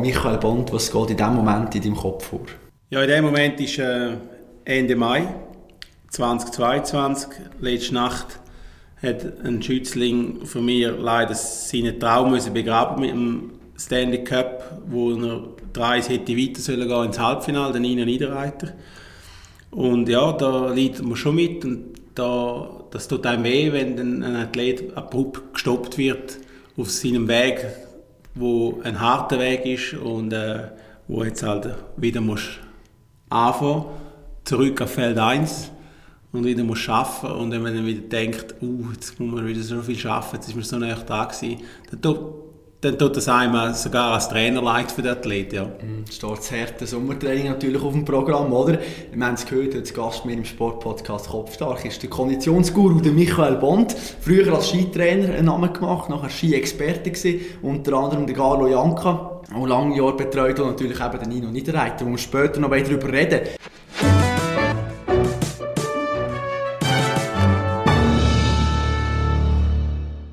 Michael Bond, was geht in diesem Moment in deinem Kopf vor? Ja, in dem Moment ist äh, Ende Mai 2022, letzte Nacht, hat ein Schützling von mir leider seinen Traum begraben mit dem Stanley Cup, wo er drei hätte weiter sollen gehen ins Halbfinale, den Nina Niederreiter. Und ja, da leidet man schon mit und da, das tut einem weh, wenn ein Athlet abrupt gestoppt wird auf seinem Weg, wo ein harter Weg ist und äh, wo jetzt halt wieder muss anfangen, zurück auf Feld 1 und wieder muss arbeiten und wenn man dann wieder denkt, uh, jetzt muss man wieder so viel arbeiten, jetzt ist man so näher da gewesen, dann dann tut das einem sogar als Trainer leid für den Athlet, ja. Mhm, steht das harte Sommertraining natürlich auf dem Programm, oder? Wir haben es gehört, als Gast mit im Sportpodcast Kopfstark ist der Konditionsguru der Michael Bond. Früher als Skitrainer einen Namen gemacht, nachher Ski-Experte unter anderem der Carlo Janka, auch lange Jahre betreut und natürlich eben den Nino Niederreiter, wo wir später noch darüber reden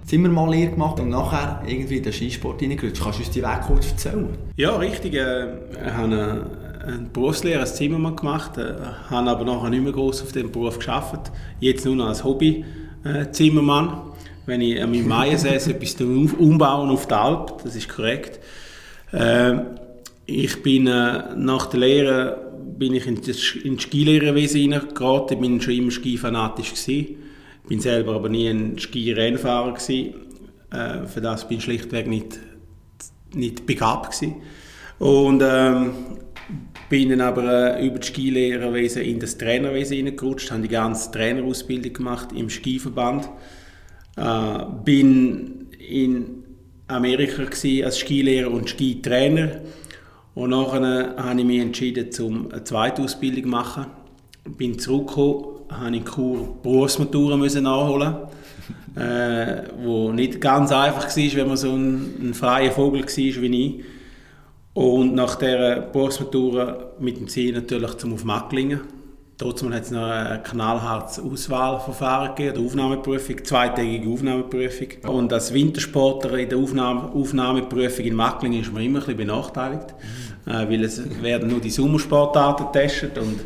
Zimmermalier gemacht und nachher irgendwie in den Skisport reingerutscht. Kannst du uns die Weg kurz erzählen? Ja, richtig. Äh, ich habe eine, eine Berufslehre als Zimmermann gemacht, äh, habe aber nachher nicht mehr groß auf dem Beruf geschafft. Jetzt nur noch als Hobby äh, Zimmermann. Wenn ich an meinem Maiensäß etwas umbauen auf der Alp, das ist korrekt. Äh, ich bin äh, nach der Lehre bin ich in das, in das Skilehrerwesen hineingeraten, bin schon immer skifanatisch ich bin selber aber nie ein Skirennfahrer gewesen. Äh, für das bin ich schlichtweg nicht, nicht begabt gewesen. Und ähm, bin dann aber äh, über das Skilehrerwesen in das Trainerwesen hineingerutscht, habe die ganze Trainerausbildung gemacht im Skiverband. Äh, bin in Amerika als Skilehrer und Skitrainer und nachher habe ich mich entschieden, zum eine zweite Ausbildung zu machen. Bin zurückgekommen habe ich Kur Berufsmatura müssen nachholen äh, wo nicht ganz einfach war, wenn man so ein, ein freier Vogel war wie ich. Und nach der Berufsmatura mit dem Ziel natürlich zum auf Macklingen. Trotzdem hat es noch ein knallhartes Auswahlverfahren gegeben, eine Aufnahmeprüfung, zweitägige Aufnahmeprüfung. Und als Wintersportler in der Aufnahme, Aufnahmeprüfung in Macklingen ist man immer ein bisschen benachteiligt, mhm. äh, weil es werden nur die Sommersportarten getestet und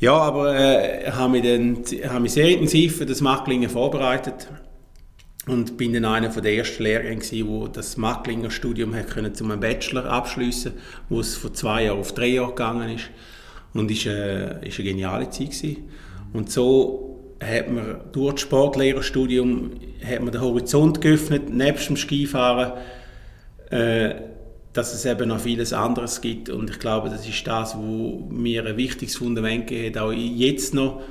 ja, aber äh, habe mich, dann, mich sehr intensiv für das Macklingen vorbereitet und bin dann einer der ersten Lehrgänge gewesen, wo das Macklinger Studium hat können zum Bachelor abschließen, wo es von zwei Jahren auf drei Jahre gegangen ist und ist, äh, ist eine geniale Zeit gewesen. Und so hat man durch das Sportlehrerstudium hat man den Horizont geöffnet, nebst dem Skifahren. Äh, dass es eben noch vieles anderes gibt. Und ich glaube, das ist das, wo mir ein wichtiges Fundament hat, auch jetzt noch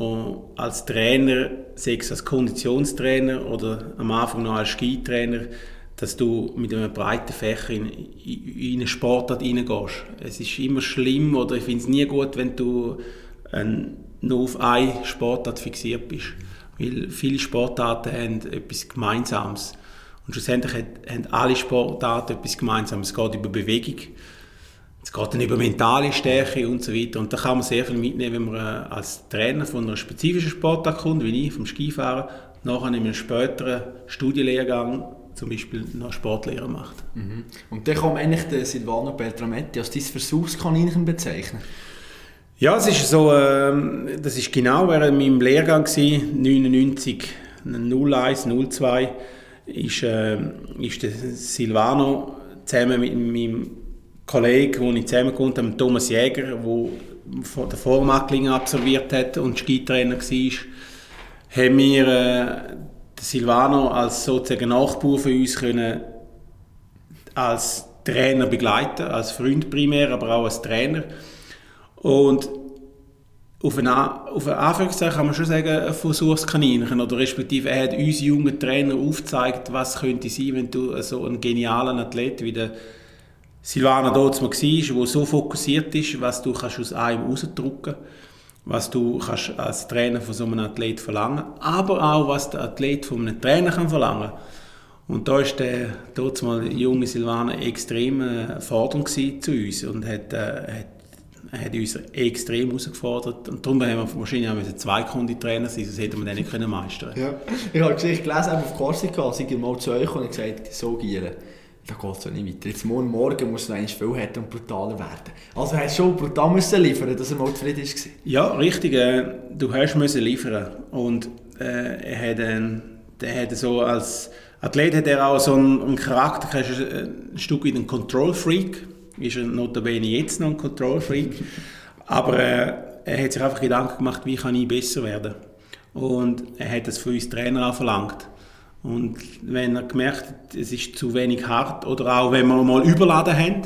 und als Trainer, sei es als Konditionstrainer oder am Anfang noch als Skitrainer, dass du mit einem breiten Fächer in, in eine Sportart reingehst. Es ist immer schlimm oder ich finde es nie gut, wenn du ein, nur auf eine Sportart fixiert bist. Weil viele Sportarten haben etwas Gemeinsames. Und schlussendlich haben alle Sportarten etwas gemeinsam. Es geht über Bewegung, es geht dann über mentale Stärke und so weiter. Und da kann man sehr viel mitnehmen, wenn man äh, als Trainer von einer spezifischen Sportart kommt, wie ich, vom Skifahren, nachher in einem späteren Studienlehrgang zum Beispiel noch Sportlehrer macht. Mhm. Und dann kann man eigentlich den Silvano Beltrametti als dein Versuchskaninchen bezeichnen? Ja, es ist so, äh, das ist genau während meinem Lehrgang gewesen, 99, 01, 02 ist, äh, ist der Silvano zusammen mit meinem Kollegen, den ich zusammen gewohnt habe, Thomas Jäger, der den Vormackling absolviert hat und Skitrainer war, haben wir äh, Silvano als sozusagen Nachbar für uns können als Trainer begleiten, als Freund primär, aber auch als Trainer. Und auf einen, auf einen Anführungszeichen kann man schon sagen, ein Versuchskaninchen. Oder respektive er hat uns jungen Trainer aufgezeigt, was könnte sein, wenn du so einen genialen Athlet wie der Silvana Dotzmann war, der so fokussiert ist, was du kannst aus einem rausdrücken was du kannst als Trainer von so einem Athlet verlangen aber auch, was der Athlet von einem Trainer kann verlangen Und da war der dort junge Silvana extrem äh, fordernd zu uns und hat, äh, hat hat uns extrem herausgefordert und darum haben wir wahrscheinlich auch zwei Konditrainer sein, sonst hätten wir den nicht meistern ja. Ich habe die Geschichte gelesen auf Korsika, als ich mal zu euch und gesagt so gieren. da geht es ja nicht weiter. Jetzt morgen, morgen muss noch viel härter und brutaler werden. Also er hat schon brutal müssen liefern, dass er mal zufrieden war. Ja, richtig. Äh, du hast müssen liefern und äh, er hat, äh, der hat so als Athlet hat er auch so einen, einen Charakter, er ein Stück wie ein Control-Freak, ist er notabene jetzt noch ein Control-Freak, aber äh, er hat sich einfach Gedanken gemacht, wie kann ich besser werden. Und er hat das von uns Trainer auch verlangt. Und wenn er gemerkt hat, es ist zu wenig hart oder auch wenn wir mal überladen haben,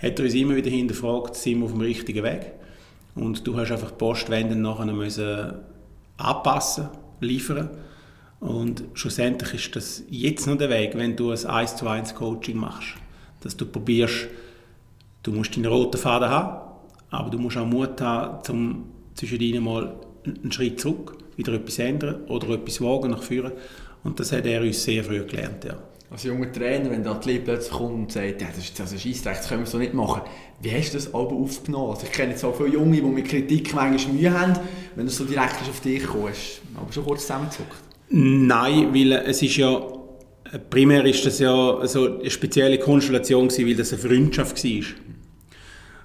hat er uns immer wieder hinterfragt, sind wir auf dem richtigen Weg. Und du hast einfach die Postwände nachher müssen anpassen, liefern. Und schlussendlich ist das jetzt noch der Weg, wenn du ein 1 zu 1 Coaching machst. Dass du probierst, du musst deinen roten Faden haben, aber du musst auch Mut haben, um zwischen ihnen mal einen Schritt zurück, wieder etwas ändern oder etwas wagen nach vorne. Und das hat er uns sehr früh gelernt, ja. Als junger Trainer, wenn der Athlet plötzlich kommt und sagt, ja, das ist, das ist Scheissdreck, das können wir so nicht machen. Wie hast du das aber aufgenommen? Also ich kenne jetzt auch viele Junge, die mit Kritik manchmal Mühe haben, wenn du so direkt auf dich kommst. Aber schon kurz zusammengezuckt. Nein, weil es ist ja, primär ist das ja so eine spezielle Konstellation gewesen, weil das eine Freundschaft war.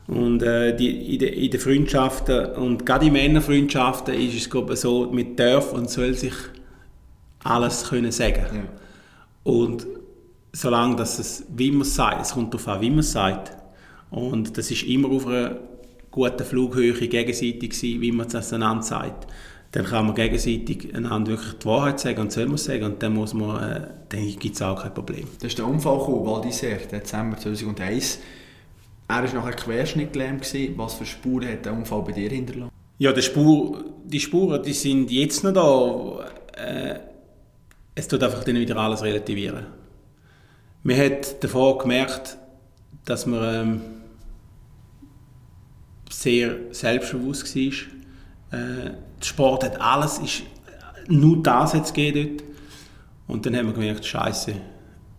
Und äh, die, in, den, in den Freundschaften, und gerade in Männerfreundschaften, ist es glaube ich, so, man darf und soll sich alles können sagen. Ja. Und solange dass es, wie man es sagt, es kommt darauf an, wie man es sagt. Und das ist immer auf einer guten Flughöhe gegenseitig gewesen, wie man es einander sagt. Dann kann man gegenseitig einander wirklich die Wahrheit sagen und soll man sagen und dann muss man, äh, dann gibt es auch kein Problem. Das ist der Unfall gekommen, Val d'Isère, Dezember 2001. Er war nachher querschnittgelähmt. Was für Spuren hat der Unfall bei dir hinterlassen? Ja, die, Spur, die Spuren die sind jetzt noch da. Äh, es tut einfach dann wieder alles relativieren. Man hat davor gemerkt, dass man ähm, sehr selbstbewusst war. Äh, der Sport hat alles, ist, nur das jetzt geht dort. Und dann haben wir gemerkt, Scheiße,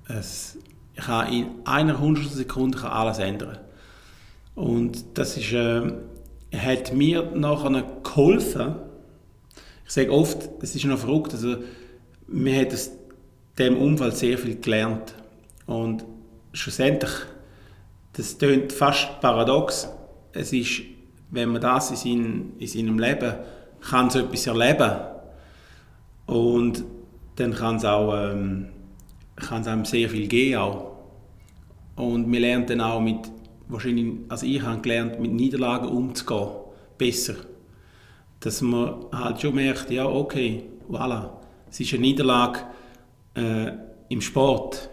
es, in einer Hundertstel Sekunde alles ändern. Und das ist, äh, hat mir nachher geholfen. Ich sage oft, es ist noch verrückt, also mir hat aus dem Umfeld sehr viel gelernt. Und schlussendlich, das klingt fast paradox, es ist, wenn man das in, sein, in seinem Leben kann so etwas erleben und dann kann es auch ähm, kann einem sehr viel auch. Und wir lernen dann auch mit, wahrscheinlich, also ich habe gelernt, mit Niederlagen umzugehen, besser. Dass man halt schon merkt, ja okay, voilà, es ist eine Niederlage äh, im Sport,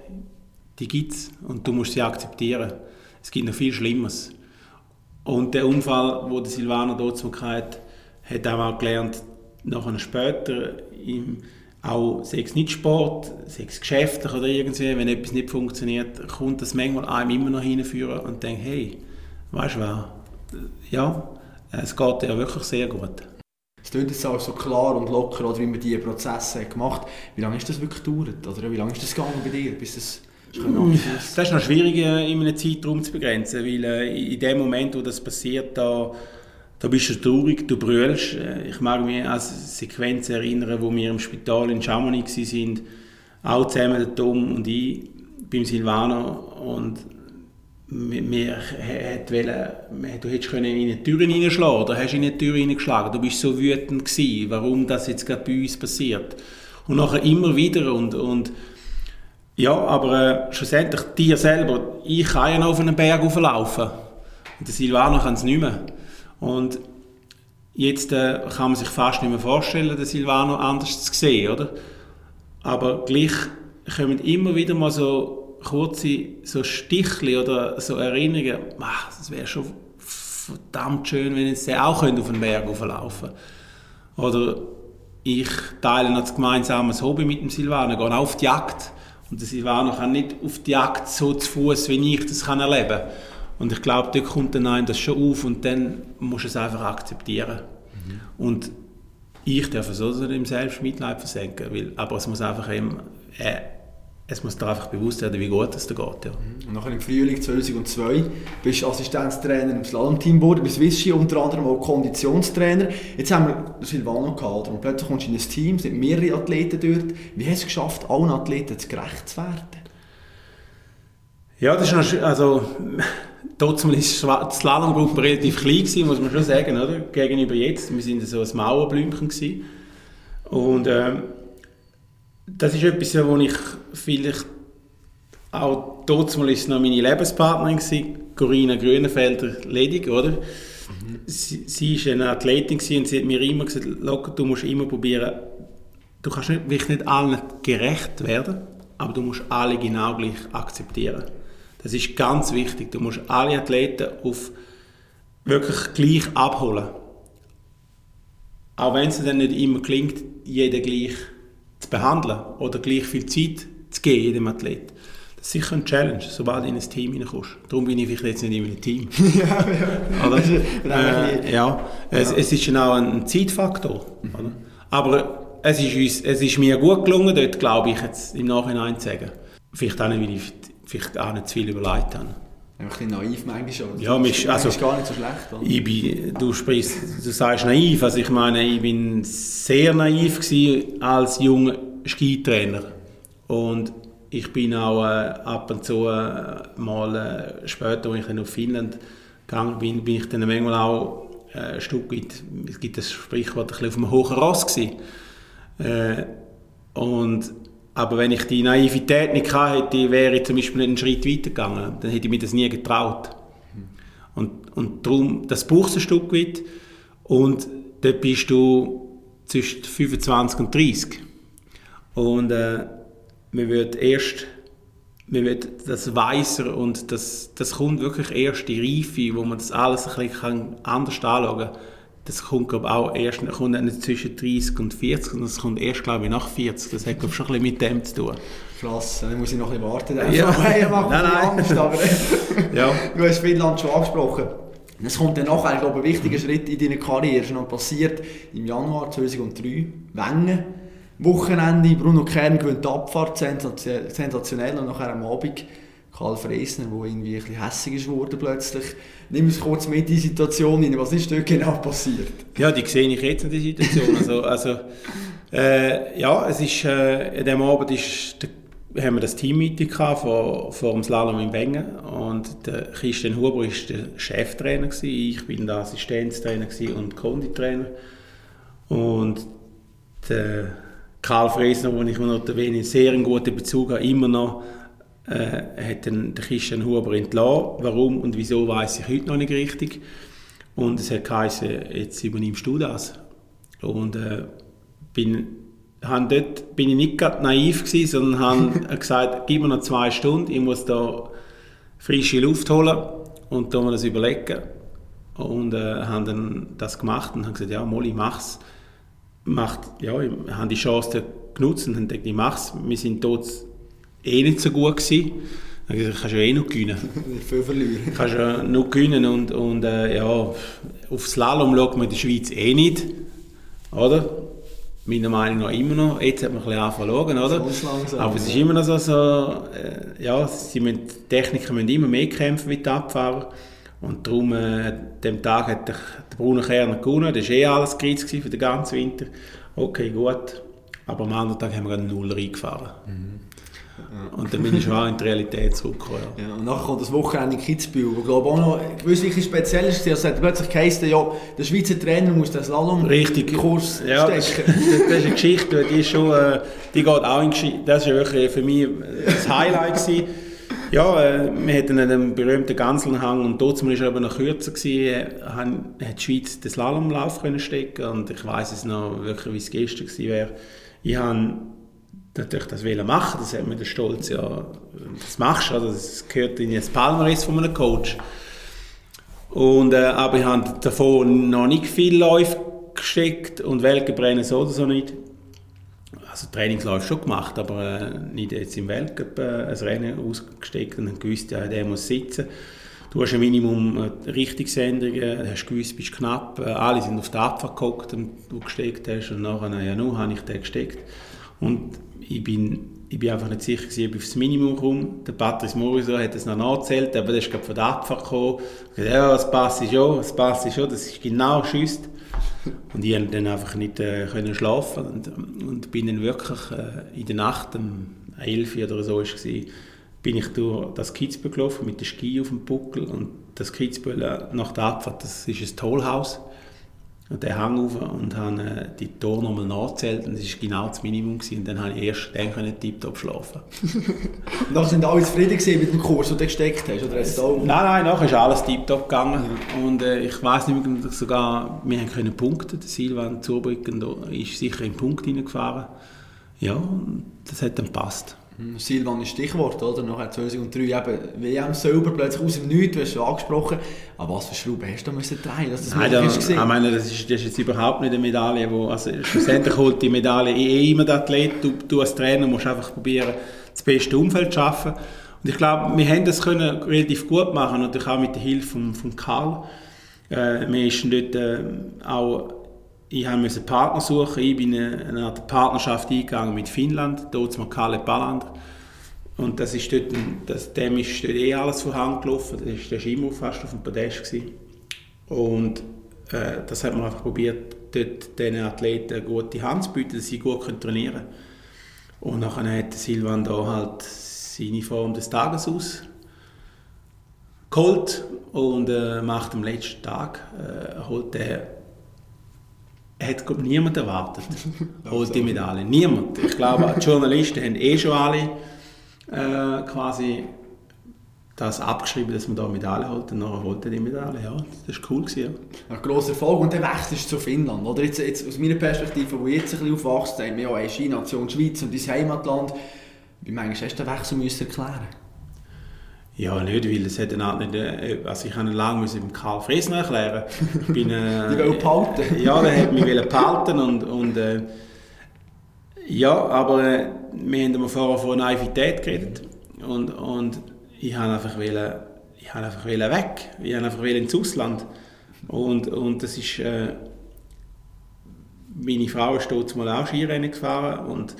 die gibt es und du musst sie akzeptieren. Es gibt noch viel Schlimmes. Und der Unfall, wo der Silvano dort hatte, hat auch gelernt, nachher später, im, auch sechs nicht Sport, sechs geschäftlich oder irgendwie, wenn etwas nicht funktioniert, kommt das manchmal einem immer noch hinführen und denkt, hey, weißt du was, ja, es geht ja wirklich sehr gut. Es klingt jetzt auch so klar und locker, oder wie man diese Prozesse gemacht hat. Wie lange ist das wirklich gedauert? Oder wie lange ist das gegangen bei dir, bis das das ist noch schwierig, äh, in einem Zeitraum zu begrenzen, weil äh, in dem Moment, wo das passiert, da, da bist du traurig, du brüllst. Äh, ich mag mich an Sequenzen erinnern, wo wir im Spital in Chamonix waren, auch zusammen, der Tom und ich, beim Silvano. Und wir, wollen, du hättest in eine Tür reinschlagen oder hast in eine Tür reingeschlagen. Du bist so wütend gewesen, warum das jetzt gerade bei uns passiert. Und nachher immer wieder und, und ja, aber äh, schlussendlich dir selber, ich kann ja noch auf einen Berg hochlaufen und der Silvano kann es nicht mehr. Und jetzt äh, kann man sich fast nicht mehr vorstellen, den Silvano anders zu sehen, oder? Aber gleich kommen immer wieder mal so kurze so Stichli oder so Erinnerungen, ach, das wäre schon verdammt schön, wenn jetzt der auch auf den Berg hochlaufen Oder ich teile noch das gemeinsame Hobby mit dem Silvano, gehe auf die Jagd. Und der Silvano kann nicht auf die Jagd so zu Fuß, wie ich das kann erleben kann. Und ich glaube, dort kommt dann einem das schon auf und dann muss du es einfach akzeptieren. Mhm. Und ich darf es also im Selbstmitleid versenken, weil, aber es muss einfach eben, äh, es muss dir einfach bewusst werden, wie gut es dir geht. Ja. Und nachher im Frühling 2002 bist du Assistenztrainer im Slalom-Team geworden, bist Vichy unter anderem auch Konditionstrainer. Jetzt haben wir Silvano gehabt und plötzlich kommst du in ein Team, es sind mehrere Athleten dort. Wie hast du es geschafft, allen Athleten gerecht zu werden? Ja, das ist noch, also, Trotzdem war die Slalomgruppe relativ klein, gewesen, muss man schon sagen, oder? gegenüber jetzt. Wir waren so ein Mauerblümchen. Gewesen. Und ähm, das ist etwas, wo ich vielleicht auch trotzdem noch meine Lebenspartnerin gewesen, Corinna Grünenfelder Ledig, oder? Mhm. Sie, sie ist eine Athletin und sie hat mir immer gesagt, locker, du musst immer probieren, du kannst nicht, wirklich nicht allen gerecht werden, aber du musst alle genau gleich akzeptieren. Das ist ganz wichtig. Du musst alle Athleten auf wirklich gleich abholen. Auch wenn es dann nicht immer gelingt, jeden gleich zu behandeln oder gleich viel Zeit zu geben, jedem Athlet. Das ist sicher eine Challenge, sobald du in ein Team hineinkommst. Darum bin ich vielleicht jetzt nicht in einem Team. ja, ja. Oder? äh, ja. Es, es ist auch ein Zeitfaktor. Mhm. Aber es ist, uns, es ist mir gut gelungen, dort glaube ich jetzt im Nachhinein zu sagen. Vielleicht auch nicht, weil ich vielleicht auch nicht zu viel überlegt habe. Ein bisschen naiv manchmal schon. Ja, mich, also, ist gar nicht so schlecht. Oder? Ich bin, du, sprichst, du sagst naiv, also ich meine, ich bin sehr naiv als junger Skitrainer. Und ich bin auch äh, ab und zu äh, mal äh, später, als ich dann auf Finnland gegangen bin, bin ich dann manchmal auch äh, ein Stück weit, es gibt das Sprichwort, ein bisschen auf einem hohen Ross gewesen. Äh, und aber wenn ich die Naivität nicht gehabt hätte, wäre ich zum Beispiel einen Schritt weiter gegangen. Dann hätte ich mir das nie getraut. Und, und darum, das brauchst du ein Stück weit. Und dort bist du zwischen 25 und 30. Und äh, man wird erst, man wird das weiser und das, das kommt wirklich erst die Reife, wo man das alles ein bisschen anders anschauen kann das kommt glaube auch erst kommt nicht zwischen 30 und 40, sondern das kommt erst glaube ich nach 40. Das hat glaube schon ein bisschen mit dem zu tun. Krass, dann muss ich noch ein bisschen warten. Dann. Ja, hey, macht nein, nein. Angst, aber ja. du hast Finnland schon angesprochen. Es kommt dann nachher, ich glaube, ein wichtiger Schritt in deiner Karriere ist noch passiert im Januar 2003. Wengen, Wochenende, Bruno Kern gewinnt die Abfahrt, sensationell und nachher am Abend Karl Freisner, der irgendwie ein bisschen hässig ist worden plötzlich. Nimm uns kurz mit in die Situation rein. Was ist dort genau passiert? Ja, die sehe ich jetzt in die Situation. also, also äh, ja, es ist, äh, an diesem Abend ist, der, haben wir das Team-Meeting vor, vor dem Slalom in Wengen und der Christian Huber war der Cheftrainer gewesen. ich bin der Assistenztrainer und Konditrainer und der Karl Freisner, wo ich noch einen sehr guten Bezug habe, immer noch äh, hat der Christian Huber entlassen. Warum und wieso weiß ich heute noch nicht richtig. Und es hat geheißen, jetzt übernimmst du das. Und äh, bin, dort bin ich nicht gerade naiv gewesen, sondern habe gesagt, gib mir noch zwei Stunden, ich muss da frische Luft holen und da das überlegen. Und äh, haben dann das gemacht und haben gesagt, ja, Molly, mach's. Macht, ja, ich habe die Chance genutzt und habe gedacht, ich mach's. Wir sind dort eh nicht so gut gewesen. Dann gesagt, kannst ja eh noch gewinnen. Viel verlieren. Kannst ja noch gewinnen und, und äh, ja, auf Slalom schaut man in der Schweiz eh nicht, oder? Meiner Meinung nach immer noch. Jetzt hat man ein bisschen angefangen oder? Langsam, Aber es ist immer noch so, so äh, ja, sie müssen, die Techniker müssen immer mehr kämpfen mit den Abfahrern. Und darum, äh, dem Tag hat der, der Bruno Kerner gewonnen. Das war eh alles gereizt für den ganzen Winter. Okay, gut. Aber am anderen Tag haben wir einen Nuller eingefahren. Mhm. Und dann bin ich schon auch in die Realität zurückgekommen. Ja. ja. und nachher kommt das Wochenende in Kitzbühel, wo glaube auch noch gewiss wirklich speziell ist. Es hat plötzlich geheißen, ja, der Schweizer Trainer muss den Slalom-Kurs ja, stecken. Das, das, ist eine Geschichte, die, ist schon, äh, die geht auch in Geschichte. Das war wirklich für mich das Highlight. Gewesen. Ja, äh, wir hatten einen berühmten Ganselhang und dort war er aber noch kürzer. Gewesen, hat die Schweiz den Slalomlauf können stecken und ich weiß es noch wirklich, wie es gestern gewesen wäre. Ich habe natürlich das machen das hat mir der Stolz ja, das machst du, also das gehört in das Palmares von einem Coach. Und, äh, aber ich habe davon noch nicht viel Läufe gesteckt und Weltcuprennen so oder so nicht. Also Trainingsläufe schon gemacht, aber äh, nicht jetzt im Weltcup äh, ein Rennen ausgesteckt und gewusst, ja, der muss sitzen. Du hast ein Minimum äh, Richtungsänderungen, hast gewusst, bist knapp, äh, alle sind auf die Abfahrt geguckt, die du gesteckt hast und nachher, ja, nur habe ich den gesteckt. Und ich bin, ich bin einfach nicht sicher gewesen, ob ich aufs Minimum komme. Der Patrice Moriso hat es noch nachgezählt, aber der ist gerade von der Abfahrt gekommen. Ich gesagt, ja, das passt schon, das passt schon, das ist genau schüsst. Und ich konnte dann einfach nicht äh, können schlafen und, und bin dann wirklich äh, in der Nacht, um 11 oder so war es, bin ich durch das Kitzbühel gelaufen mit dem Ski auf dem Buckel und das Kitzbühel nach der Abfahrt, das ist ein Tollhaus und der Hang rauf und habe äh, die Tore nochmal nachgezählt und das war genau das Minimum gewesen. und dann habe ich erst dann können tiptop schlafen. und dann sind alle zufrieden mit dem Kurs, den du gesteckt hast? Oder hast auch... Nein, nein, nachher ist alles tiptop gegangen ja. und äh, ich weiß nicht mehr, sogar, wir haben können punkten, der Silvan Zurbrücken ist sicher in den Punkt hineingefahren. Ja, das hat dann gepasst. Silvan ist Stichwort, oder? Nachher 2003 eben WM selber plötzlich aus dem Nichts, du hast schon angesprochen. Aber was für Schrauben hast du da müssen drehen, dass das Nein, da, ich meine, das ist, das ist jetzt überhaupt nicht eine Medaille, wo, also schlussendlich holt die Medaille eh immer der Athlet. Du, du als Trainer musst einfach probieren, das beste Umfeld zu schaffen. Und ich glaube, wir haben das können relativ gut machen, natürlich auch mit der Hilfe von, von Karl. Äh, wir sind dort äh, auch ich musste Partner suchen. Ich bin eine, eine Art Partnerschaft eingegangen mit Finnland, dort mit Kalle Balland. Und das ist dort, das, dem ist dort eh alles von Hand gelaufen. Das war immer fast auf dem Podest. Gewesen. Und äh, das hat man einfach probiert, dort diesen Athleten eine gute Hand zu bieten, dass sie gut trainieren können. Und dann hat Silvan da halt seine Form des Tages aus geholt und äh, macht am letzten Tag äh, holt er hat glaub, niemand erwartet, holt die Medaille. Niemand. Ich glaube, die Journalisten haben eh schon alle äh, quasi das abgeschrieben, dass man da eine Medaille holt und dann holt er die Medaille. Ja, das war cool. Gewesen, ja. Ein grosser Erfolg und dann wechselst du zu Finnland. Oder jetzt, jetzt aus meiner Perspektive, wo ich jetzt ein bisschen aufwachst, haben wir ja eine Ski-Nation Schweiz und dein Heimatland. Wie meinst du, hast du den Wechsel müssen erklären ja, nicht, weil es hat eine nicht, äh, also ich habe lange müssen mit Karl Fresner erklären. Ich bin, äh, Die wollen behalten? Ja, der hat mich behalten und, und äh, ja, aber äh, wir haben vorher von Naivität geredet und, und ich habe einfach wollen, ich habe einfach wollen weg, ich habe einfach ins Ausland und, und das ist, äh, meine Frau ist dort mal auch Skirennen gefahren und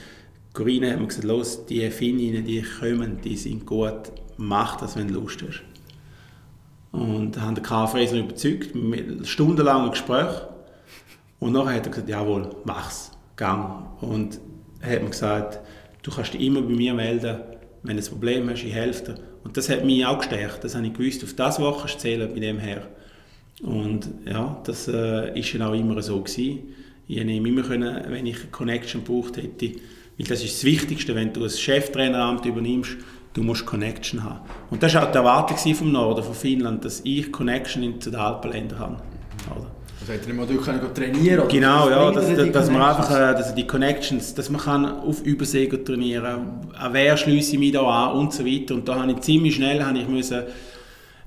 Corinne hat mir gesagt, los, die Finninnen, die kommen, die sind gut mach das, wenn du Lust hast. Und haben den Karl Fräser überzeugt, mit stundenlangen Gespräch. Und nachher hat er gesagt, jawohl, mach's, gang. Und er hat mir gesagt, du kannst dich immer bei mir melden, wenn du ein Problem hast, ich helfe dir. Und das hat mich auch gestärkt, das habe ich gewusst, auf das Woche zählen bei dem her. Und ja, das äh, ist auch immer so gewesen. Ich konnte immer können, wenn ich eine Connection gebraucht hätte, weil das ist das Wichtigste, wenn du ein Cheftraineramt übernimmst, du musst Connection haben. Und das war auch die Erwartung vom Norden, von Finnland, dass ich Connection zu den Alpenländern habe. Oder? Also hätte man durch können trainieren oder Genau, ja, dass, dass, dass man einfach äh, dass die Connections, dass man kann auf Übersee trainieren kann, an wer schließe ich mich da an und so weiter. Und da habe ich ziemlich schnell habe ich müssen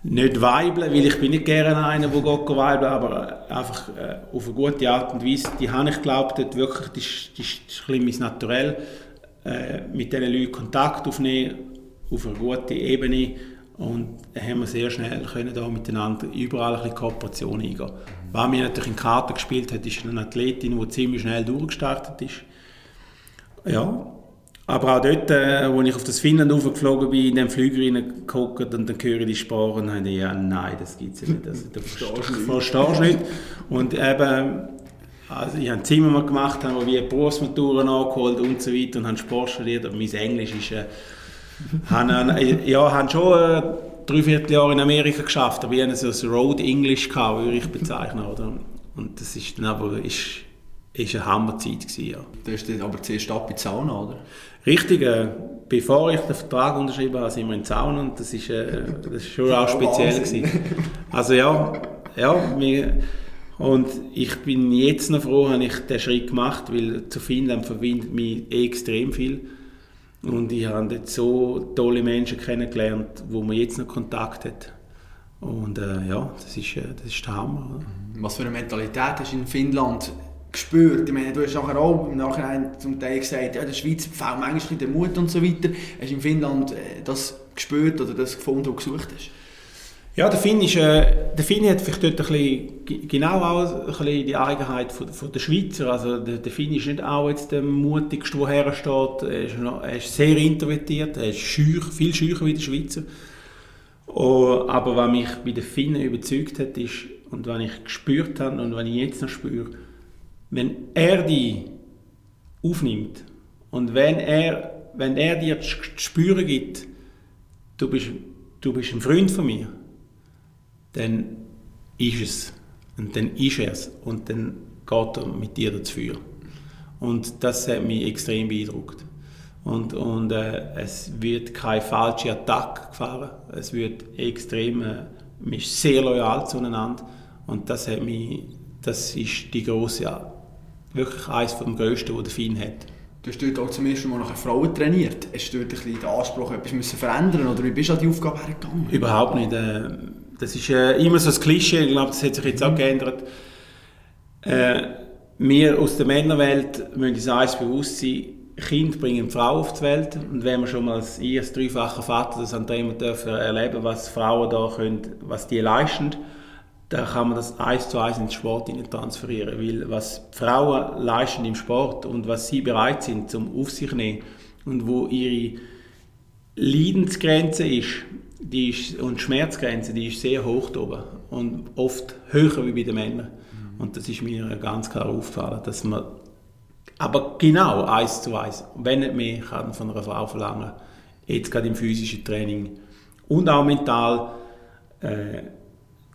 nicht weibeln, weil ich bin nicht gerne einer, der geht weibeln, aber einfach äh, auf eine gute Art und Weise, die habe ich geglaubt, wirklich, das ist, das ist ein bisschen mein Naturell, äh, mit diesen Leuten Kontakt aufnehmen, auf eine gute Ebene und haben wir sehr schnell können da miteinander überall ein bisschen Kooperation eingehen. Was mir natürlich in Karten gespielt hat, ist eine Athletin, die ziemlich schnell durchgestartet ist. Ja, aber auch dort, äh, wo ich auf das Finnland aufgeflogen bin, in den Flüger reingeguckt und dann höre ich die Sprache und dann ja, nein, das gibt es ja nicht. Also, du verstehst nicht. Und eben, also ich habe ein Zimmer gemacht, habe wie Berufsmaturen nachgeholt und so weiter und habe Sport studiert, aber mein Englisch ist... Äh, haben, ja, haben schon äh, drei Vierteljahr in Amerika geschafft, aber ich hatte so ein Road English, gehabt, würde ich bezeichnen. Oder? Und das ist dann aber ist, ist eine Hammerzeit. Gewesen, ja. Du hast aber zuerst ab in die Sauna, oder? Richtig, äh, bevor ich den Vertrag unterschrieben habe, sind wir in die Sauna und das ist, äh, das ist schon auch speziell. Gewesen. Also ja, ja wir, und ich bin jetzt noch froh, dass ich den Schritt gemacht, weil zu Finnland verbindet mich extrem viel. Und ich habe dort so tolle Menschen kennengelernt, wo man jetzt noch Kontakt hat. Und äh, ja, das ist, äh, das ist der Hammer. Oder? Was für eine Mentalität hast du in Finnland gespürt? Ich meine, du hast nachher auch im Nachhinein zum Teil gesagt, ja, der Schweiz fehlt manchmal den Mut und so weiter. Hast du in Finnland äh, das gespürt oder das gefunden, du gesucht hast? Ja, der Finn, ist, äh, der Finn hat vielleicht dort ein bisschen, genau auch ein bisschen die Eigenheit von, von der Schweizer. Also der, der Finn ist nicht auch jetzt der mutigste, der hersteht. Er ist, noch, er ist sehr introvertiert, er ist schüch, viel schücher wie der Schweizer. Oh, aber was mich bei den Finnen überzeugt hat, ist, und was ich gespürt habe und was ich jetzt noch spüre, wenn er die aufnimmt und wenn er, wenn er dir zu spüren gibt, du bist, du bist ein Freund von mir, dann ist es. Und dann ist er es. Und dann geht er mit dir dazu. Und das hat mich extrem beeindruckt. Und, und äh, es wird keine falsche Attacke gefahren. Es wird extrem, äh, man ist sehr loyal zueinander. Und das hat mich, das ist die große, ja, wirklich eines vom Größten, was der Finn hat. Du hast dort auch zum ersten Mal nach Frauen trainiert. Hast du dort ein bisschen den Anspruch, etwas müssen verändern oder wie bist du an die Aufgabe hergegangen? Überhaupt nicht. Äh, das ist äh, immer so ein Klischee, ich glaube, das hat sich jetzt auch geändert. Äh, wir aus der Männerwelt müssen uns eines bewusst sein, Kinder bringen Frauen auf die Welt. Und wenn wir schon mal als ich, als dreifacher Vater, das an dem dürfen erleben, was Frauen da können, was die leisten, dann kann man das eins zu eins in den Sport transferieren, weil was Frauen leisten im Sport und was sie bereit sind zum auf sich nehmen und wo ihre Leidensgrenze ist, die ist und Schmerzgrenze, die ist sehr hoch oben und oft höher wie bei den Männern. Und das ist mir ganz klar aufgefallen, dass man aber genau eins zu eins, wenn nicht mehr, kann von einer Frau verlangen. Jetzt gerade im physischen Training und auch mental, äh,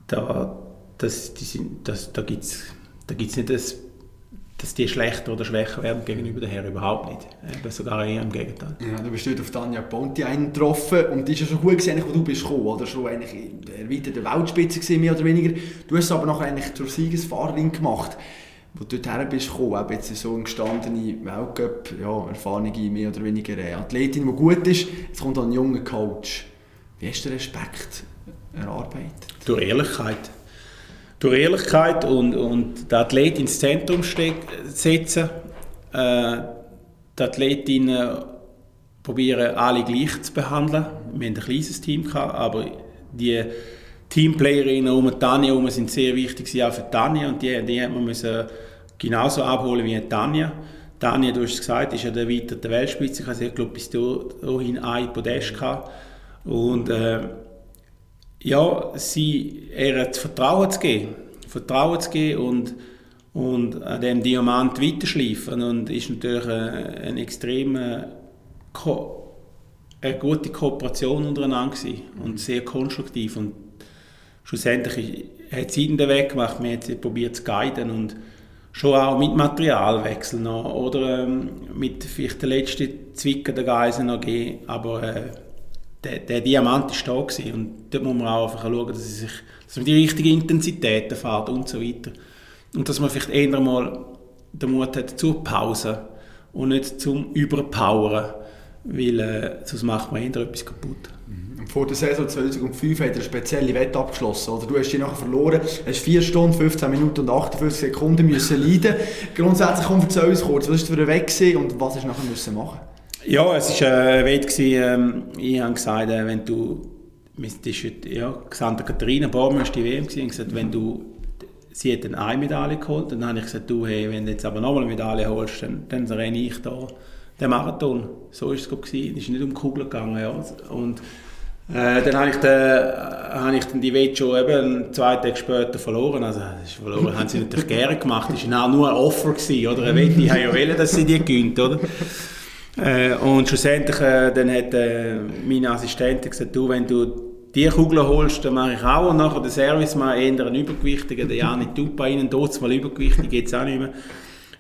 da, das, das, da gibt es da gibt's nicht das dass die schlechter oder schwächer werden gegenüber der Herren überhaupt nicht. Eben sogar eher im Gegenteil. Ja, du bist dort auf Tanja Ponti eingetroffen und das ist ja schon gut gesehen, wo du bist gekommen, oder schon eigentlich in der erweiterten Weltspitze gewesen, mehr oder weniger. Du hast es aber nachher eigentlich zur Siegesfahrerin gemacht wo du dorthin bist gekommen, eben jetzt so eine gestandene Weltcup, ja, erfahrene, mehr oder weniger Athletin, die gut ist, jetzt kommt ein junger Coach. Wie hast du Respekt erarbeitet? Durch Ehrlichkeit. Durch Ehrlichkeit und, und den Athlet ins Zentrum setzen. Äh, die Athletinnen probieren alle gleich zu behandeln. Wir hatten ein kleines Team, gehabt, aber die Teamplayerinnen um Tanja herum sind sehr wichtig, auch für Tanja und die, die hat man müssen genauso abholen wie Tanja. Tanja, du hast es gesagt, ist ja der erweiterte Weltspitze. Ich glaube, bis dahin ein Podest gehabt. Und äh, ja, sie, ihr das Vertrauen zu geben, Vertrauen zu geben und, und an dem Diamant weiterschleifen und ist natürlich eine, eine extrem eine gute Kooperation untereinander gewesen und sehr konstruktiv und schlussendlich hat sie den Weg gemacht, wir haben probiert zu guiden und schon auch mit Materialwechsel noch oder ähm, mit vielleicht den letzten Zwicken der Geisen noch gehen, aber äh, der, der, Diamant ist da gewesen. und dort muss man auch einfach schauen, dass, sich, dass man die richtige Intensität erfährt und so weiter und dass man vielleicht eher mal den Mut hat zur Pause und nicht zum Überpowern, weil äh, sonst macht man eher etwas kaputt. Vor der Saison 2005 hat er eine spezielle Wette abgeschlossen. Oder du hast die nachher verloren, hast 4 Stunden, 15 Minuten und 58 Sekunden müssen leiden. Grundsätzlich komm, erzähl uns kurz, was war für ein Weg und was hast du nachher müssen machen Ja, es war ein Wett. Ähm, ich habe gesagt, äh, wenn du, das ist ja, Santa Katharina, Bormann war die WM, gewesen, gesagt, wenn du sie hat dann eine Medaille geholt. Dann habe ich gesagt, du, hey, wenn du jetzt aber nochmal eine Medaille holst, dann, dann renne ich da den Marathon. So war es. Es ist nicht um die Kugel gegangen. Ja. Und äh, dann habe ich, den, habe ich dann die Wette schon eben zwei Tage später verloren. Also, verloren haben sie natürlich gerne gemacht. Das war nur ein Offer, gewesen, oder? Eine Wette, ich ja wollen, dass sie die gewinnt, oder? Äh, und schlussendlich äh, dann hat äh, meine Assistentin gesagt, du, wenn du die Kugel holst, dann mache ich auch. Und nachher den Service mal eher einen Übergewichtigen, der Janik Tupa innen, mal übergewichtig, geht es auch nicht mehr.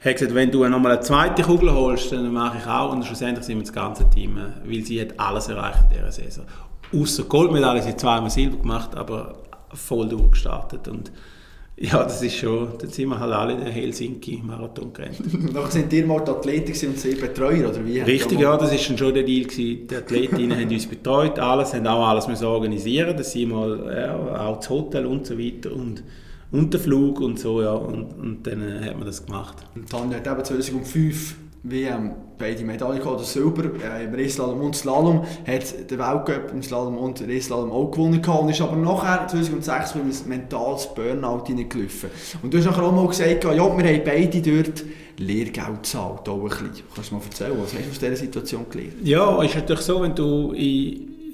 Er hat gesagt, wenn du nochmal eine zweite Kugel holst, dann mache ich auch. Und schlussendlich sind wir das ganze Team, äh, weil sie hat alles erreicht in dieser Saison außer Goldmedaille, sie zweimal Silber gemacht, aber voll durchgestartet und ja, das ist schon, da sind wir halt alle in der Helsinki-Marathon gerannt. Nachher sind ihr mal die Athleten und sie Betreuer, oder wie? Richtig, ja, das ist schon der Deal gewesen. Die Athletinnen haben uns betreut, alles, haben auch alles müssen organisieren, dass sie mal, ja, auch das Hotel und so weiter und, und Flug und so, ja, und, und dann äh, hat man das gemacht. Und dann hat eben 2005 WM beide Medaillen gehabt, der Silber äh, im Rieslalom und Slalom, hat der Weltcup im Slalom und Rieslalom auch gewonnen gehabt und ist aber nachher 2006 mit einem mentales Burnout hineingelaufen. Und du hast nachher auch mal gesagt, ja, wir haben beide dort Lehrgeld gezahlt, auch ein bisschen. Kannst du mal erzählen, was hast du aus dieser Situation gelernt? Ja, ist natürlich so, wenn du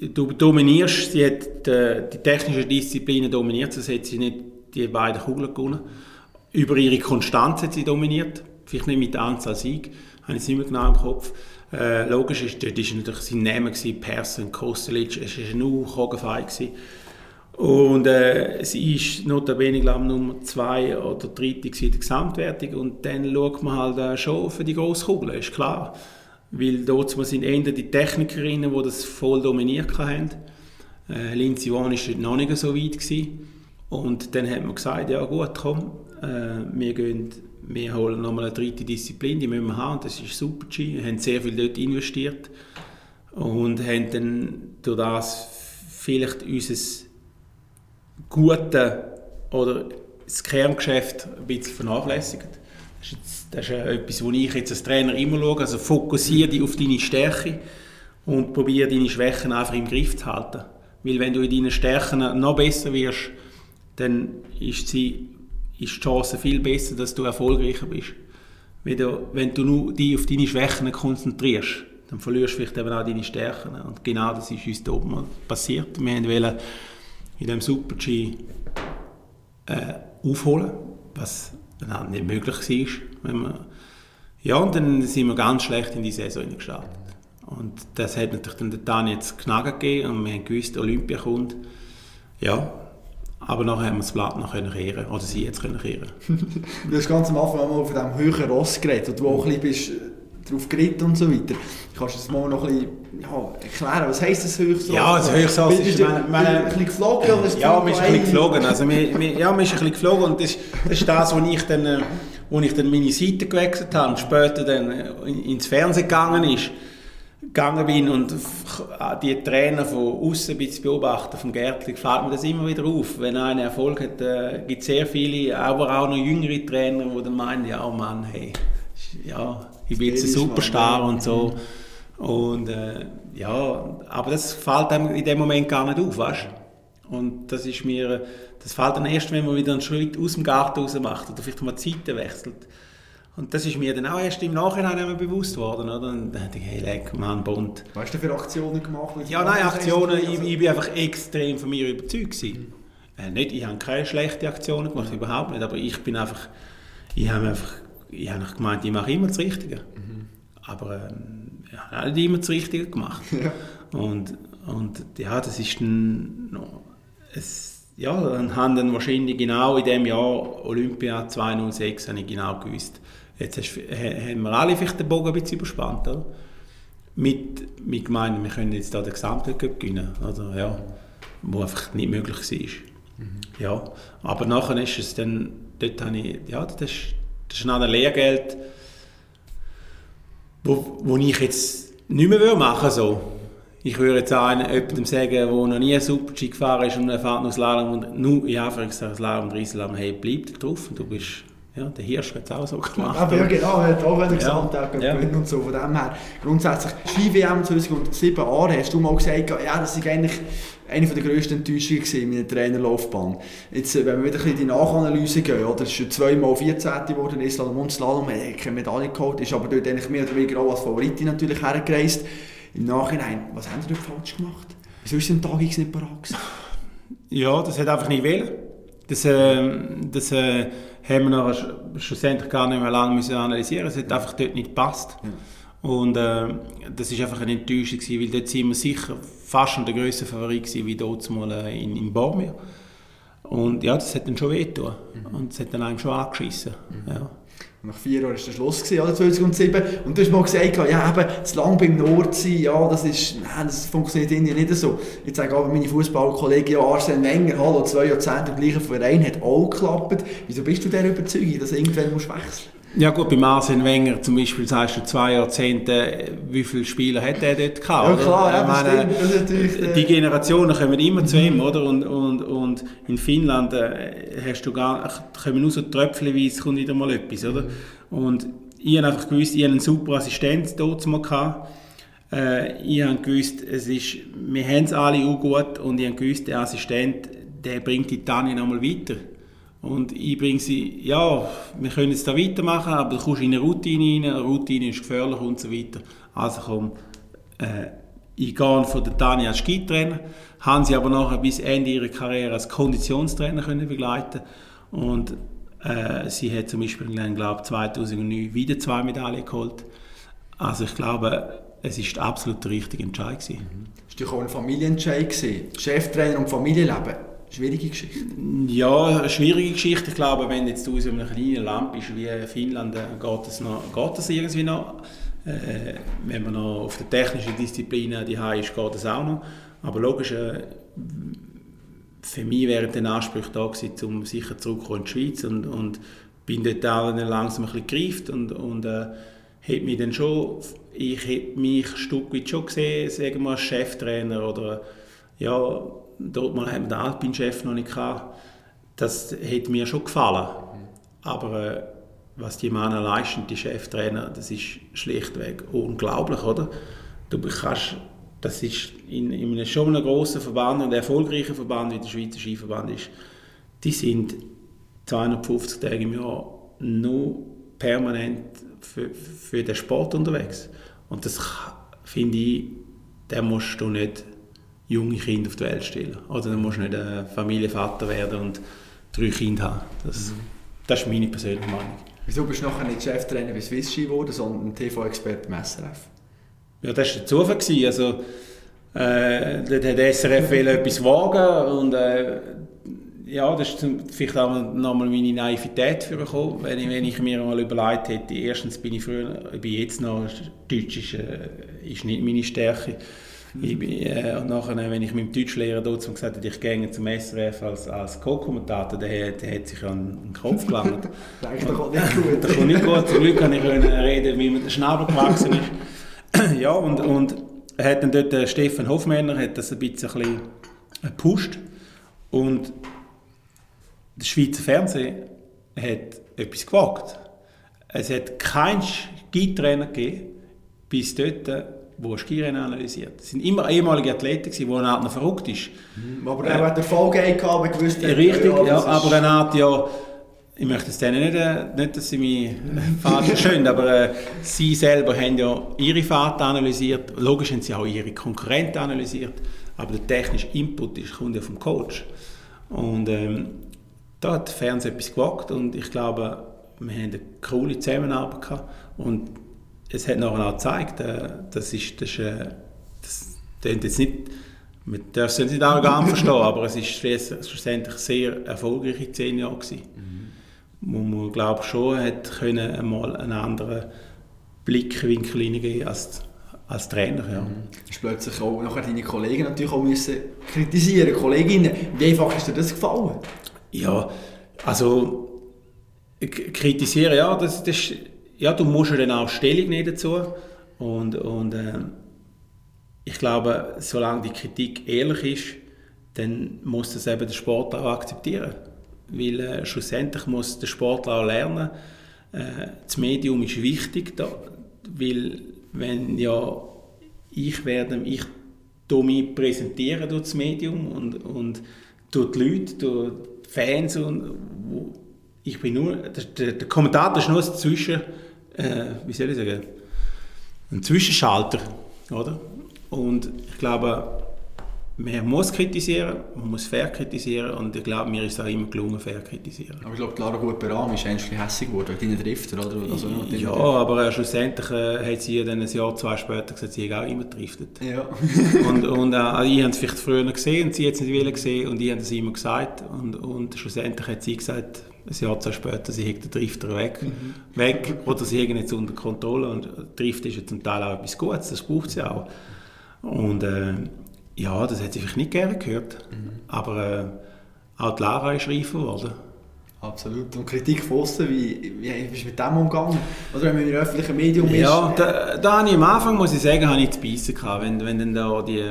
du dominierst, sie hat äh, die technische Disziplinen dominiert, sonst hat sie nicht die beiden Kugeln gewonnen. Über ihre Konstanz hat sie dominiert, vielleicht nicht mit der Anzahl Sieg habe ich es nicht mehr genau im Kopf. Äh, logisch ist, dort war natürlich sein Name, gewesen, Persson, Kostelic, es war nur Kogenfei. Und äh, sie ist notabene, glaube Nummer zwei oder dritte in der Gesamtwertung. Und dann schaut man halt äh, schon für die grosse Kugel, ist klar. Weil dort sind eher die Technikerinnen, die das voll dominiert haben. Äh, Lindsay Vonn war noch nicht so weit. Gewesen. Und dann hat man gesagt, ja gut, komm, äh, wir, gehen, wir holen nochmal eine dritte Disziplin, die müssen wir haben, das ist Super-G. Wir haben sehr viel dort investiert und haben dann durch das vielleicht unser gutes oder das Kerngeschäft ein bisschen vernachlässigt. Das ist, jetzt, das ist etwas, wo ich jetzt als Trainer immer schaue, also fokussiere dich auf deine Stärke und probiere deine Schwächen einfach im Griff zu halten. Weil wenn du in deinen Stärken noch besser wirst, dann ist, sie, ist die Chance viel besser, dass du erfolgreicher bist. Wenn du, nur dich auf deine Schwächen konzentrierst, dann verlierst du vielleicht eben auch deine Stärken. Und genau das ist uns da oben passiert. Wir wollten in diesem Super-G äh, aufholen, was dann nicht möglich war. Wenn man, ja, und dann sind wir ganz schlecht in die Saison gestartet. Und das hat natürlich dann der Tani jetzt Knacken gegeben und wir haben gewusst, Olympia kommt. Ja, aber nachher haben wir das Blatt noch kehren, oder sie jetzt können kehren. du hast ganz am Anfang mal von diesem höheren Ross geredet, wo du auch ein bisschen bist, drauf geritten und so weiter. Kannst du das mal noch ein bisschen ja, erklären? Was heisst das Höchsross? Ja, das Höchsross ist... Meine, meine, ein bisschen geflogen? Oder ja, man ist ein bisschen geflogen. Also, wir, wir, ja, man ist ein bisschen geflogen und das, das ist das, wo ich dann, äh, wo ich dann meine Seite gewechselt habe und später dann äh, ins Fernsehen gegangen ist gegangen bin und die Trainer von außen beobachten, vom Gärtli, fällt mir das immer wieder auf. Wenn einer Erfolg hat, äh, gibt es sehr viele, aber auch noch jüngere Trainer, die dann meinen, ja Mann, hey, ja, ich bin jetzt ein Superstar und so. Und äh, ja, aber das fällt einem in dem Moment gar nicht auf, weißt Und das ist mir, das fällt dann erst, wenn man wieder einen Schritt aus dem Garten raus macht oder vielleicht mal Seite wechselt. Und das ist mir dann auch erst im Nachhinein bewusst worden. Oder? Und dann dachte ich, hey, leck, Mann, bunt. Was hast du für Aktionen gemacht? Ja, nein, Aktionen, ich, ich bin einfach extrem von mir überzeugt. Mhm. Äh, nicht, ich habe keine schlechten Aktionen gemacht, überhaupt nicht, aber ich bin einfach, ich habe einfach, ich habe gemeint, ich mache immer das Richtige. Mhm. Aber ähm, ich habe nicht immer das Richtige gemacht. Ja. Und, und ja, das ist dann noch, es, ja, dann haben dann wahrscheinlich genau in dem Jahr Olympia 2006 habe ich genau gewusst, Jetzt hast, haben wir alle vielleicht den Bogen ein bisschen überspannt, oder? Mit, mit gemeint, wir können jetzt da den Gesamtwelt gewinnen, oder? Ja, wo einfach nicht möglich war. Mhm. Ja, aber nachher ist es dann, dort habe ich, ja, das, ist, das ist ein Lehrgeld, wo, wo ich jetzt nicht mehr machen würde, so. Ich würde jetzt einen, jemandem sagen, der noch nie Super-G gefahren ist und er fährt noch Slalom und nur, ja, Slalom und Rieslam, hey, bleib drauf und du bist ja, der Hirsch hat es auch so gemacht. Aber ja, genau, er hat auch einen Gesamtwerk ja. ja. und so. Von dem her, grundsätzlich, Ski-WM 2007 Jahre, hast du mal gesagt, ja, das ist eigentlich eine der grössten Enttäuschungen in meiner Trainerlaufbahn. Jetzt, äh, wenn wir wieder in die Nachanalyse gehen, oder, es ist schon zweimal 14. geworden in Island und Slalom, er hat keine Medaille geholt, ist aber dort eigentlich mehr oder weniger auch als Favoritin natürlich hergereist. Im Nachhinein, was haben sie dort falsch gemacht? Wieso ist der Tag nicht parat Ja, das hat einfach nicht wählen. Das, äh, das äh, haben wir nachher schlussendlich gar nicht mehr lange müssen analysieren Es hat einfach dort nicht gepasst. Ja. Und äh, das ist einfach eine Enttäuschung gewesen, weil dort sind wir sicher fast schon der grösste Favorit gewesen, wie dort mal äh, in, in Bormio. Und ja, das hat dann schon wehgetan. Mhm. Und das hat dann einem schon angeschissen. Mhm. Ja. Nach vier Jahren war der Schluss, gewesen, oder, 2007. Und du hast mal gesagt, ja, eben, zu lange beim Nord sein, ja, das, ist, nein, das funktioniert irgendwie nicht so. Jetzt sagen aber meine Fußballkollegen, ja, Arsene Wenger, hallo, zwei Jahrzehnte im gleichen Verein, hat auch geklappt. Wieso bist du der Überzeugung, dass irgendwann musst wechseln ja gut, bei Arsene Wenger zum Beispiel sagst du zwei Jahrzehnte, wie viele Spieler hat er dort gehabt? Ja klar, ja, meine, stimmt, Die Generationen kommen immer zu ihm, oder? Und, und, und in Finnland äh, hast du gar, kommen nur so tröpfchenweise, kommt wieder mal etwas, oder? Und ich habe einfach gewusst, ich habe einen super Assistent dort mal gehabt. Äh, ich habe gewusst, es ist, wir haben es alle auch gut und ich habe gewusst, der Assistent, der bringt Italien einmal weiter. Und ich bringe sie, ja, wir können jetzt da weitermachen, aber du kommst in eine Routine rein, eine Routine ist gefährlich und so weiter. Also komm, äh, ich gehe von der Tanja als Skitrainer, haben sie aber nachher bis Ende ihrer Karriere als Konditionstrainer können begleiten und äh, sie hat zum Beispiel, ich glaube 2009 wieder zwei Medaillen geholt. Also ich glaube, es ist absolut der richtige Entscheid gewesen. Mhm. Das war auch ein Familienentscheid. Gewesen. Cheftrainer und Familienleben, schwierige Geschichte. Ja, eine schwierige Geschichte. Ich glaube, wenn jetzt du in einem kleinen Land bist wie Finnland, geht es, noch, geht es irgendwie noch. Äh, wenn man noch auf der technischen Disziplinen die ist, geht es auch noch. Aber logisch, äh, für mich wäre der Anspruch da gewesen, um sicher zurückzukommen in die Schweiz und, und bin dort auch langsam ein bisschen gereift und, und äh, hat mich dann schon, ich hätte mich ein Stück weit schon gesehen, sagen wir als Cheftrainer oder ja, dort mal haben wir den Alpin-Chef noch nicht gehabt. Das hätte mir schon gefallen. Aber äh, was die Männer leisten, die Cheftrainer, das ist schlichtweg unglaublich, oder? Du kannst, das ist in, in einem schon einem grossen Verband und erfolgreichen Verband, wie der Schweizer Skiverband ist, die sind 250 Tage im Jahr nur permanent für, für den Sport unterwegs. Und das finde ich, da musst du nicht junge Kinder auf die Welt stellen. Oder dann musst du nicht ein Familienvater werden und drei Kinder haben. Das, mhm. das ist meine persönliche Meinung. Wieso bist du nachher nicht Cheftrainer bei Swiss Ski geworden, sondern TV-Experte beim SRF? Ja, das war der Zufall. Also, äh, dort hat SRF etwas wagen und äh, ja, das ist vielleicht auch nochmal meine Naivität für gekommen, wenn ich, wenn ich mir mal überlegt hätte, erstens bin ich früher, ich bin jetzt noch, Deutsch ist, äh, ist nicht meine Stärke. Ich bin, äh, und nachher, wenn ich meinem Deutschlehrer dort gesagt habe, ich gehe zum SRF als, als Co-Kommentator, der, der hat sich an den Kopf gelangt. das kommt nicht gut. Das kommt nicht gut. Zum Glück kann ich reden, wie mir der Schnabel gewachsen ist. ja, und, und hat dann dort, der Stefan Hofmänner hat das ein bisschen gepusht. Und der Schweizer Fernsehen hat etwas gewagt. Es hat keinen Skitrainer gegeben, bis dort, wo Skirennen analysiert. Es sind immer ehemalige Athleten, die eine Art noch verrückt ist. Mhm, aber er äh, hat Erfolg gehabt, gewusst Richtig, ja, ja aber Art, ja, ich möchte es denen nicht, äh, nicht dass sie mich falsch verstehen, aber äh, sie selber haben ja ihre Fahrt analysiert, logisch haben sie auch ihre Konkurrenten analysiert, aber der technische Input ist, kommt ja vom Coach. Und ähm, da hat der Fernseher etwas gewagt und ich glaube, wir haben eine coole Zusammenarbeit gehabt und es hat nachher auch gezeigt, äh, das ist, das, ist, äh, das jetzt nicht, man darf es nicht arrogant verstehen, aber es ist schlussendlich sehr erfolgreiche zehn Jahre gewesen. Mhm. Wo man, glaube schon hat können einmal einen anderen Blickwinkel hineingeben als als Trainer. Ja. Mhm. Hast plötzlich auch nachher deine Kollegen natürlich auch müssen kritisieren, Kolleginnen. Wie einfach ist dir das gefallen? Ja, also kritisieren, ja, das, das, ja, du musst ja dann auch Stellung nehmen dazu. Und, und äh, ich glaube, solange die Kritik ehrlich ist, dann muss das eben der Sportler auch akzeptieren, weil äh, schlussendlich muss der Sportler auch lernen, äh, das Medium ist wichtig, da, weil wenn ja ich werde, ich mich präsentieren durch das Medium und, und durch die Leute, durch Fans und ich bin nur, der, der Kommentator ist nur ein Zwischen, äh, wie soll ich sagen, ein Zwischenschalter, oder? Und ich glaube, man muss kritisieren, man muss fair kritisieren und ich glaube, mir ist es auch immer gelungen, fair kritisieren. Aber ich glaube, Lara Gut-Beram ist eigentlich hässlich geworden, deine Drifter, oder? Also, ja, aber äh, schlussendlich äh, hat sie dann ein Jahr, zwei später gesagt, sie hat auch immer driftet. Ja. und und äh, ich habe es vielleicht früher gesehen und sie hat es nicht gesehen und ich habe es immer gesagt und, und schlussendlich hat sie gesagt, ein Jahr, zwei später, sie hat den Drifter weg, mhm. weg oder sie haben jetzt unter Kontrolle und Drift ist ja zum Teil auch etwas Gutes, das braucht sie auch. Und äh, ja, das hat sie vielleicht nicht gerne gehört. Mhm. Aber äh, auch die Lara ist reifer geworden. Absolut. Und Kritik von außen, wie, wie bist du mit dem umgegangen? Oder wenn man in öffentlichen Medium ist? Ja, da, da habe ich am Anfang, muss ich sagen, habe ich zu beißen gehabt. Wenn, wenn dann da die,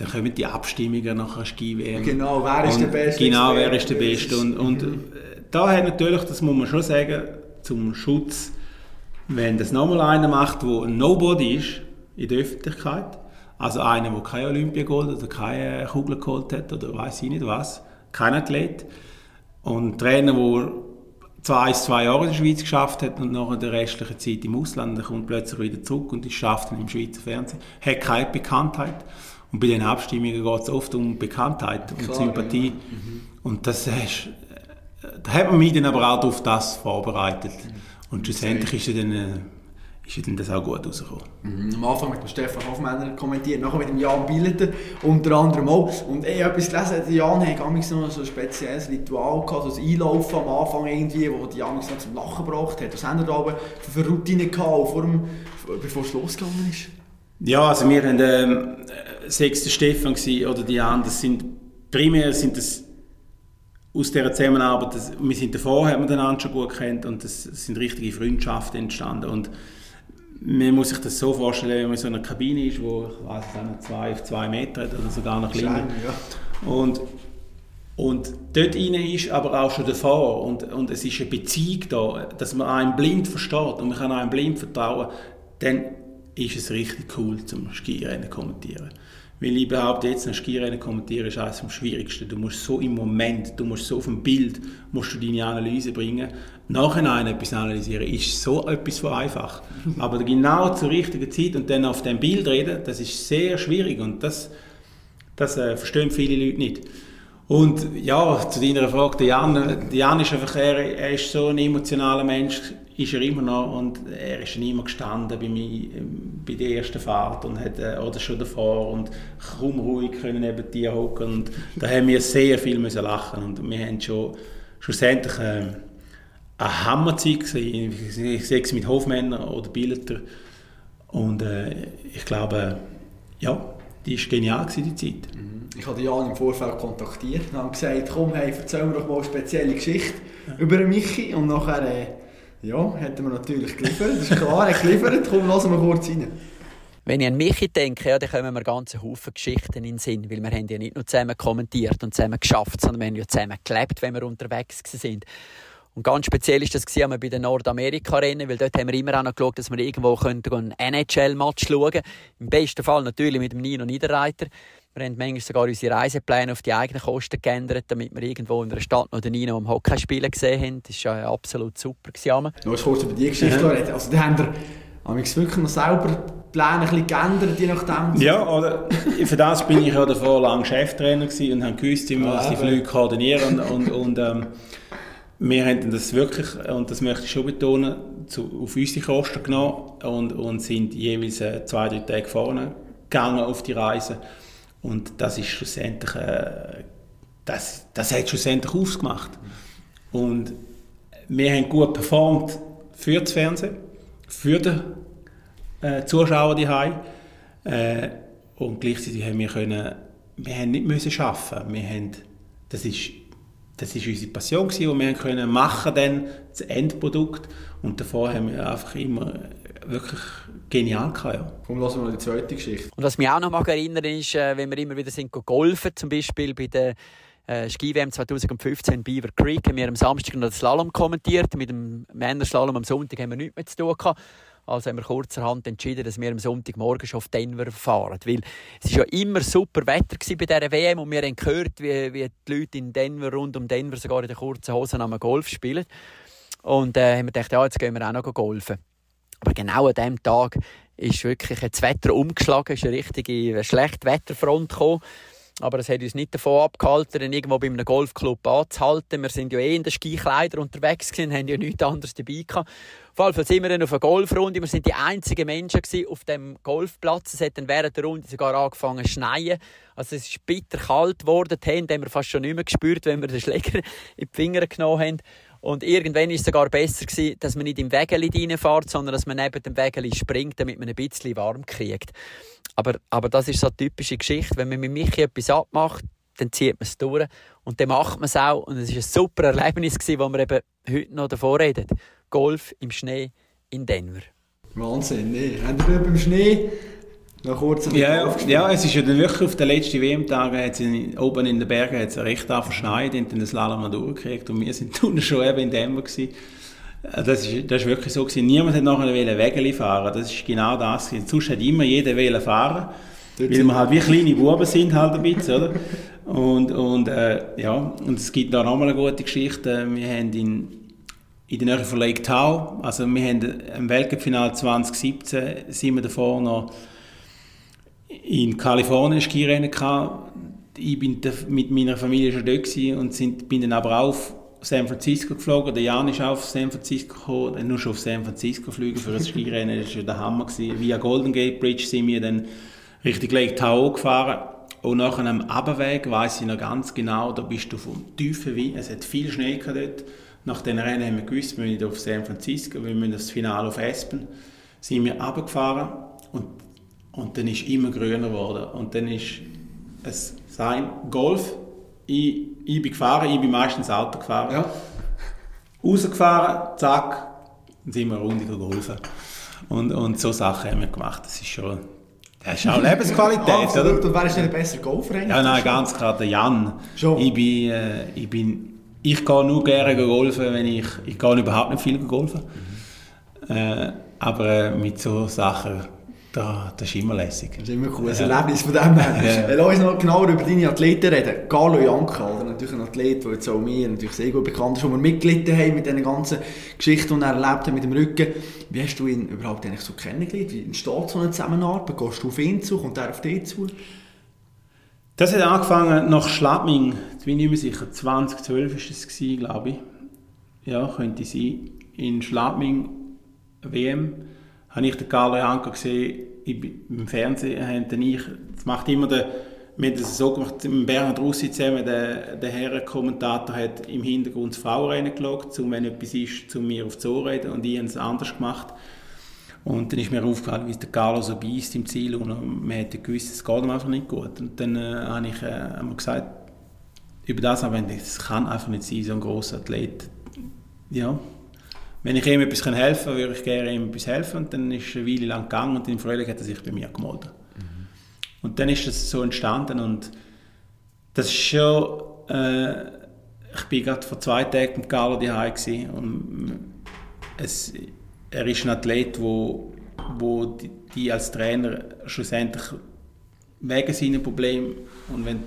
dann kommen die Abstimmungen nach der Ski-WM. Genau, wer ist der Beste? Genau, wer ist der Beste. Und, und mhm. da hat natürlich, das muss man schon sagen, zum Schutz, wenn das nochmal einer macht, der ein Nobody ist in der Öffentlichkeit, also einer, der keine Olympiagold oder keine Kugel geholt hat oder weiß ich nicht was, kein Athlet. Und ein Trainer, der zwar ein, zwei Jahre in der Schweiz geschafft hat und nach der restlichen Zeit im Ausland, dann kommt plötzlich wieder zurück und ist schafft im Schweizer Fernsehen, hat keine Bekanntheit. Und bei den Abstimmungen geht es oft um Bekanntheit und Sympathie. Ja. Mhm. Und das ist, da hat man mich dann aber auch auf das vorbereitet. Mhm. Und schlussendlich ist er dann äh, ist dann das auch gut rausgekommen. Mhm. Am Anfang mit dem Stefan Hoffmänner kommentiert, nachher mit dem Jan Billeter unter anderem auch. Und ich habe etwas gelesen, der Jan hat damals noch so ein spezielles Ritual gehabt, so ein Einlaufen am Anfang irgendwie, wo die Jan noch zum Lachen gebracht hat. Was haben da aber für Routine gehabt, vor dem, bevor es losgegangen ist? Ja, also wir haben ähm, der Stefan oder die Jan, das sind primär sind das aus dieser Zusammenarbeit, das, wir sind davor, haben wir einander schon gut kennt und es sind richtige Freundschaften entstanden und man muss sich das so vorstellen, wenn man in so einer Kabine ist, wo ich weiß nicht, zwei auf zwei Meter hat oder sogar noch kleiner. Ja. Und, und dort rein ist aber auch schon davor und, und es ist eine Beziehung da, dass man einen blind versteht und man kann einem blind vertrauen, dann ist es richtig cool zum Skirennen kommentieren. Weil ich behaupte, jetzt ein Skirennen kommentieren ist eines am schwierigsten. Du musst so im Moment, du musst so auf dem Bild, musst du deine Analyse bringen. Nachhinein etwas analysieren ist so etwas von einfach. Aber genau zur richtigen Zeit und dann auf dem Bild reden, das ist sehr schwierig und das, das äh, verstehen viele Leute nicht. Und ja, zu deiner Frage, der Jan, der Jan ist einfach, er, er ist so ein emotionaler Mensch, ist er immer noch und er ist immer gestanden bei mir bei der ersten Fahrt und hat, äh, oder schon davor und kaum ruhig können neben dir hocken und da haben wir sehr viel müssen lachen und wir haben schon schlussendlich äh, eine Hammerzeit gesehen, ich sehe es mit Hofmännern oder Billeter und äh, ich glaube, ja, die war genial gewesen, die Zeit. Mhm. Ich habe Jan im Vorfeld kontaktiert und habe gesagt, komm, hey, erzähl mir doch mal eine spezielle Geschichte ja. über Michi. Und nachher, äh, ja, hätten wir natürlich geliefert. Das ist klar, er geliefert. Komm, lassen wir kurz rein. Wenn ich an Michi denke, ja, dann kommen mir ganze Haufen Geschichten in den Sinn, weil wir haben ja nicht nur zusammen kommentiert und zusammen geschafft, sondern wir haben ja zusammen gelebt, wenn wir unterwegs sind. Und ganz speziell ist das gewesen, bei den Nordamerika-Rennen, weil dort haben wir immer auch noch geschaut, dass wir irgendwo einen NHL-Match schauen können. Im besten Fall natürlich mit dem Nino Niederreiter. Wir haben manchmal sogar unsere Reisepläne auf die eigenen Kosten geändert, damit wir irgendwo in einer Stadt noch den Nino am Hockey spielen gesehen haben. Das war ja absolut super. Noch kurz über die Geschichte ja. Also, da haben wir haben wirklich noch selber Pläne ein bisschen geändert, je nachdem? Ja, oder, für das bin ich ja davor lang Cheftrainer und habe gewusst, wie wir ja, die Flüge koordinieren. Und, und ähm, wir haben das wirklich, und das möchte ich schon betonen, zu, auf unsere Kosten genommen und, und sind jeweils äh, zwei, drei Tage vorne gegangen auf die Reise. Und das ist schlussendlich, äh, das, das hat schlussendlich ausgemacht. Und wir haben gut performt für das Fernsehen, für die äh, Zuschauer die äh, und gleichzeitig haben wir können, wir haben nicht müssen arbeiten. Wir haben, das ist das ist unsere Passion gewesen, und wir können machen dann das Endprodukt und davor haben wir einfach immer wirklich genial gehabt, ja. Komm, lassen wir noch die zweite Geschichte. Und was mich auch noch mal erinnern ist, äh, wenn wir immer wieder sind golfen, zum Beispiel bei der äh, Ski-WM 2015 in Beaver Creek, haben wir am Samstag noch den Slalom kommentiert. Mit dem Männerslalom am Sonntag haben wir nichts mehr zu tun gehabt. Also haben wir kurzerhand entschieden, dass wir am Sonntagmorgen schon auf Denver fahren. Weil es war ja immer super Wetter bei dieser WM und wir haben gehört, wie, wie die Leute in Denver, rund um Denver, sogar in den kurzen Hosen am Golf spielen. Und äh, haben wir gedacht, ja, jetzt gehen wir auch noch golfen. Aber genau an diesem Tag ist wirklich das Wetter umgeschlagen, ist eine richtige schlechte Wetterfront gekommen. Aber es hat uns nicht davon abgehalten, irgendwo bei einem Golfclub anzuhalten. Wir sind ja eh in den Skikleidern unterwegs gewesen, haben ja nichts anderes dabei gehabt. Jeden Fall sind wir dann auf einer Golfrunde. Wir sind die einzigen Menschen auf dem Golfplatz. Es hat dann während der Runde sogar angefangen zu schneien. Also es ist bitter kalt geworden. Die haben wir fast schon nicht mehr gespürt, wenn wir den Schläger in die Finger genommen haben. Und irgendwann ist es sogar besser gewesen, dass man nicht im Wägeli reinfährt, sondern dass man neben dem Wägeli springt, damit man ein bisschen warm kriegt. Aber, aber das ist so eine typische Geschichte. Wenn man mit Michi etwas abmacht, dann zieht man es durch. Und dann macht man es auch. Und es war ein super Erlebnis, gewesen, wo wir eben heute noch davor reden. Golf im Schnee in Denver. Wahnsinn, ne? Habt ihr beim Schnee noch kurz ja, ja, es ist ja dann wirklich auf den letzten WM-Tagen, oben in den Bergen hat es recht verschneit und dann das Slalom durchgekriegt und wir sind unten schon eben in Denver gewesen. Äh, das ist, das ist wirklich so gewesen. Niemand hat nachher Wägeli fahren. Das ist genau das. Gewesen. Sonst hat immer jeder Wägeli fahren. Dort weil wir halt wie kleine Buben sind halt ein bisschen, oder? Und, und äh, ja, und es gibt da nochmal eine gute Geschichte. Wir haben in, in der Nähe von Lake Tahoe, also wir haben im Weltcup-Final 2017, sind wir davor noch in Kalifornien Skirennen gehabt. Ich bin mit meiner Familie schon dort und sind, bin dann aber auch San Francisco geflogen. Der Jan ist auch auf San Francisco gekommen. Nur schon auf San Francisco fliegen für ein Skirennen, das war der Hammer. Gewesen. Via Golden Gate Bridge sind wir dann Richtung Lake Tahoe gefahren. Und nach einem Abweg weiß ich noch ganz genau, da bist du vom tiefen Wind, es hat viel Schnee gehabt dort. Nach den Rennen haben wir gewusst, wir müssen auf San Francisco, wir müssen das Finale auf Aspen. Sind wir runtergefahren und, und dann ist immer grüner geworden. Und dann ist es sein Golf. Ich, ich bin gefahren, ich bin meistens Auto gefahren. Ja. Rausgefahren, zack, dann sind wir eine Runde golfen. Und, und so Sachen haben wir gemacht. Das ist schon, das ist auch Lebensqualität, Absolut. oder? Und wer ist denn ein besserer Golfer? Ja, nein, ganz klar, der Jan. Schon. Ich bin, äh, ich bin, ich gehe nur gerne golfen, wenn ich, ich gehe überhaupt nicht viel golfen. Äh, aber äh, mit so Sachen, da, das ist immer lässig. Das ist immer cool, ein Erlebnis von dem her. Ja. Lass uns noch genauer über deine Athleten reden. Carlo Janka, oder natürlich ein Athlet, der jetzt auch mir natürlich sehr gut bekannt ist, wo wir mitgelitten haben mit diesen ganzen Geschichten, die er erlebt hat mit dem Rücken. Wie hast du ihn überhaupt eigentlich so kennengelernt? Wie entsteht so eine Zusammenarbeit? Gehst du auf ihn zu? Kommt er auf dich zu? Das hat angefangen nach Schladming, jetzt bin ich nicht mehr sicher, 2012 war es, glaube ich. Ja, könnte sein. In Schladming, WM, habe ich den Carlo Janka gesehen, im Fernsehen, haben dann ich, das macht immer der, wir haben das so gemacht, mit Bernhard Russi zusammen, der, der Herrenkommentator hat im Hintergrund das Frauenrennen geschaut, um, wenn etwas ist, zu mir auf zu reden und ich habe es anders gemacht. Und dann ist mir aufgefallen, wie der Carlo so beißt im Ziel und man hätte gewusst, es geht ihm einfach nicht gut. Und dann äh, habe ich äh, gesagt, über das aber das kann einfach nicht sein, so ein grosser Athlet. Ja, wenn ich ihm etwas helfen kann, würde ich gerne ihm etwas helfen. Und dann ist eine Weile lang gegangen und im Frühling hat er sich bei mir gemeldet. Und dann ist das so entstanden und das ist schon, äh, ich bin gerade vor zwei Tagen mit Carlo daheim und es, er ist ein Athlet, wo, wo die, die als Trainer schlussendlich wegen seinen Problemen und wenn,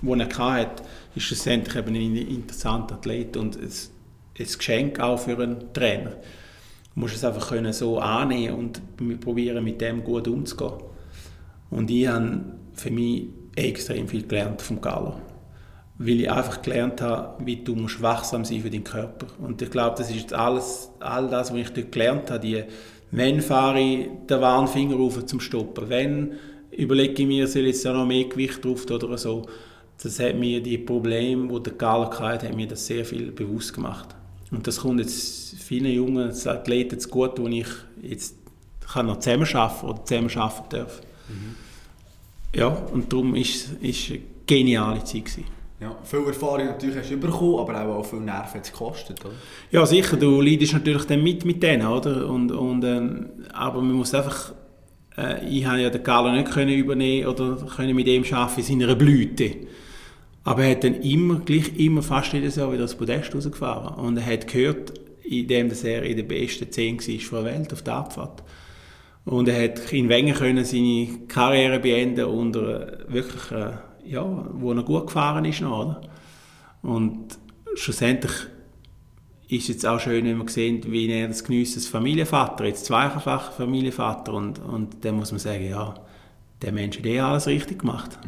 wo er hatte, ist schlussendlich eben ein interessanter Athlet und es, ein Geschenk auch für einen Trainer. Du musst es einfach können so annehmen und probieren mit dem gut umzugehen. Und ich habe für mich extrem viel gelernt vom Carlo. Weil ich einfach gelernt habe, wie du musst wachsam sein für deinen Körper. Und ich glaube, das ist alles, all das, was ich dort gelernt habe. Die, wenn fahre ich den Warnfinger rauf zum Stoppen? Wenn überlege ich mir, soll jetzt noch mehr Gewicht drauf oder so? Das hat mir die Probleme, die der Carlo hatte, hat mir das sehr viel bewusst gemacht. Und das kommt jetzt vielen jungen Athleten zu gut, wo ich jetzt kann noch zusammenarbeiten oder zusammenarbeiten darf. Ja, und darum war es eine geniale Zeit. Gewesen. Ja, viel Erfahrung natürlich hast du bekommen, aber auch, auch viel Nerven hat es gekostet, oder? Ja, sicher, du leidest natürlich dann mit mit denen, oder? Und, und, ähm, aber man muss einfach, äh, ich habe ja den Carlo nicht können übernehmen oder können mit ihm arbeiten in seiner Blüte. Aber er hat dann immer, gleich immer fast jedes Jahr wieder das Podest rausgefahren. Und er hat gehört, indem dass er in den besten 10 war der Welt auf der Abfahrt. Und er hat in Wengen können seine Karriere beenden unter wirklich, äh, ja, wo er gut gefahren ist noch, oder? Und schlussendlich ist jetzt auch schön, wenn man sieht, wie er das genießt als Familienvater, jetzt zweifacher Familienvater und, und dann muss man sagen, ja, der Mensch hat eh alles richtig gemacht.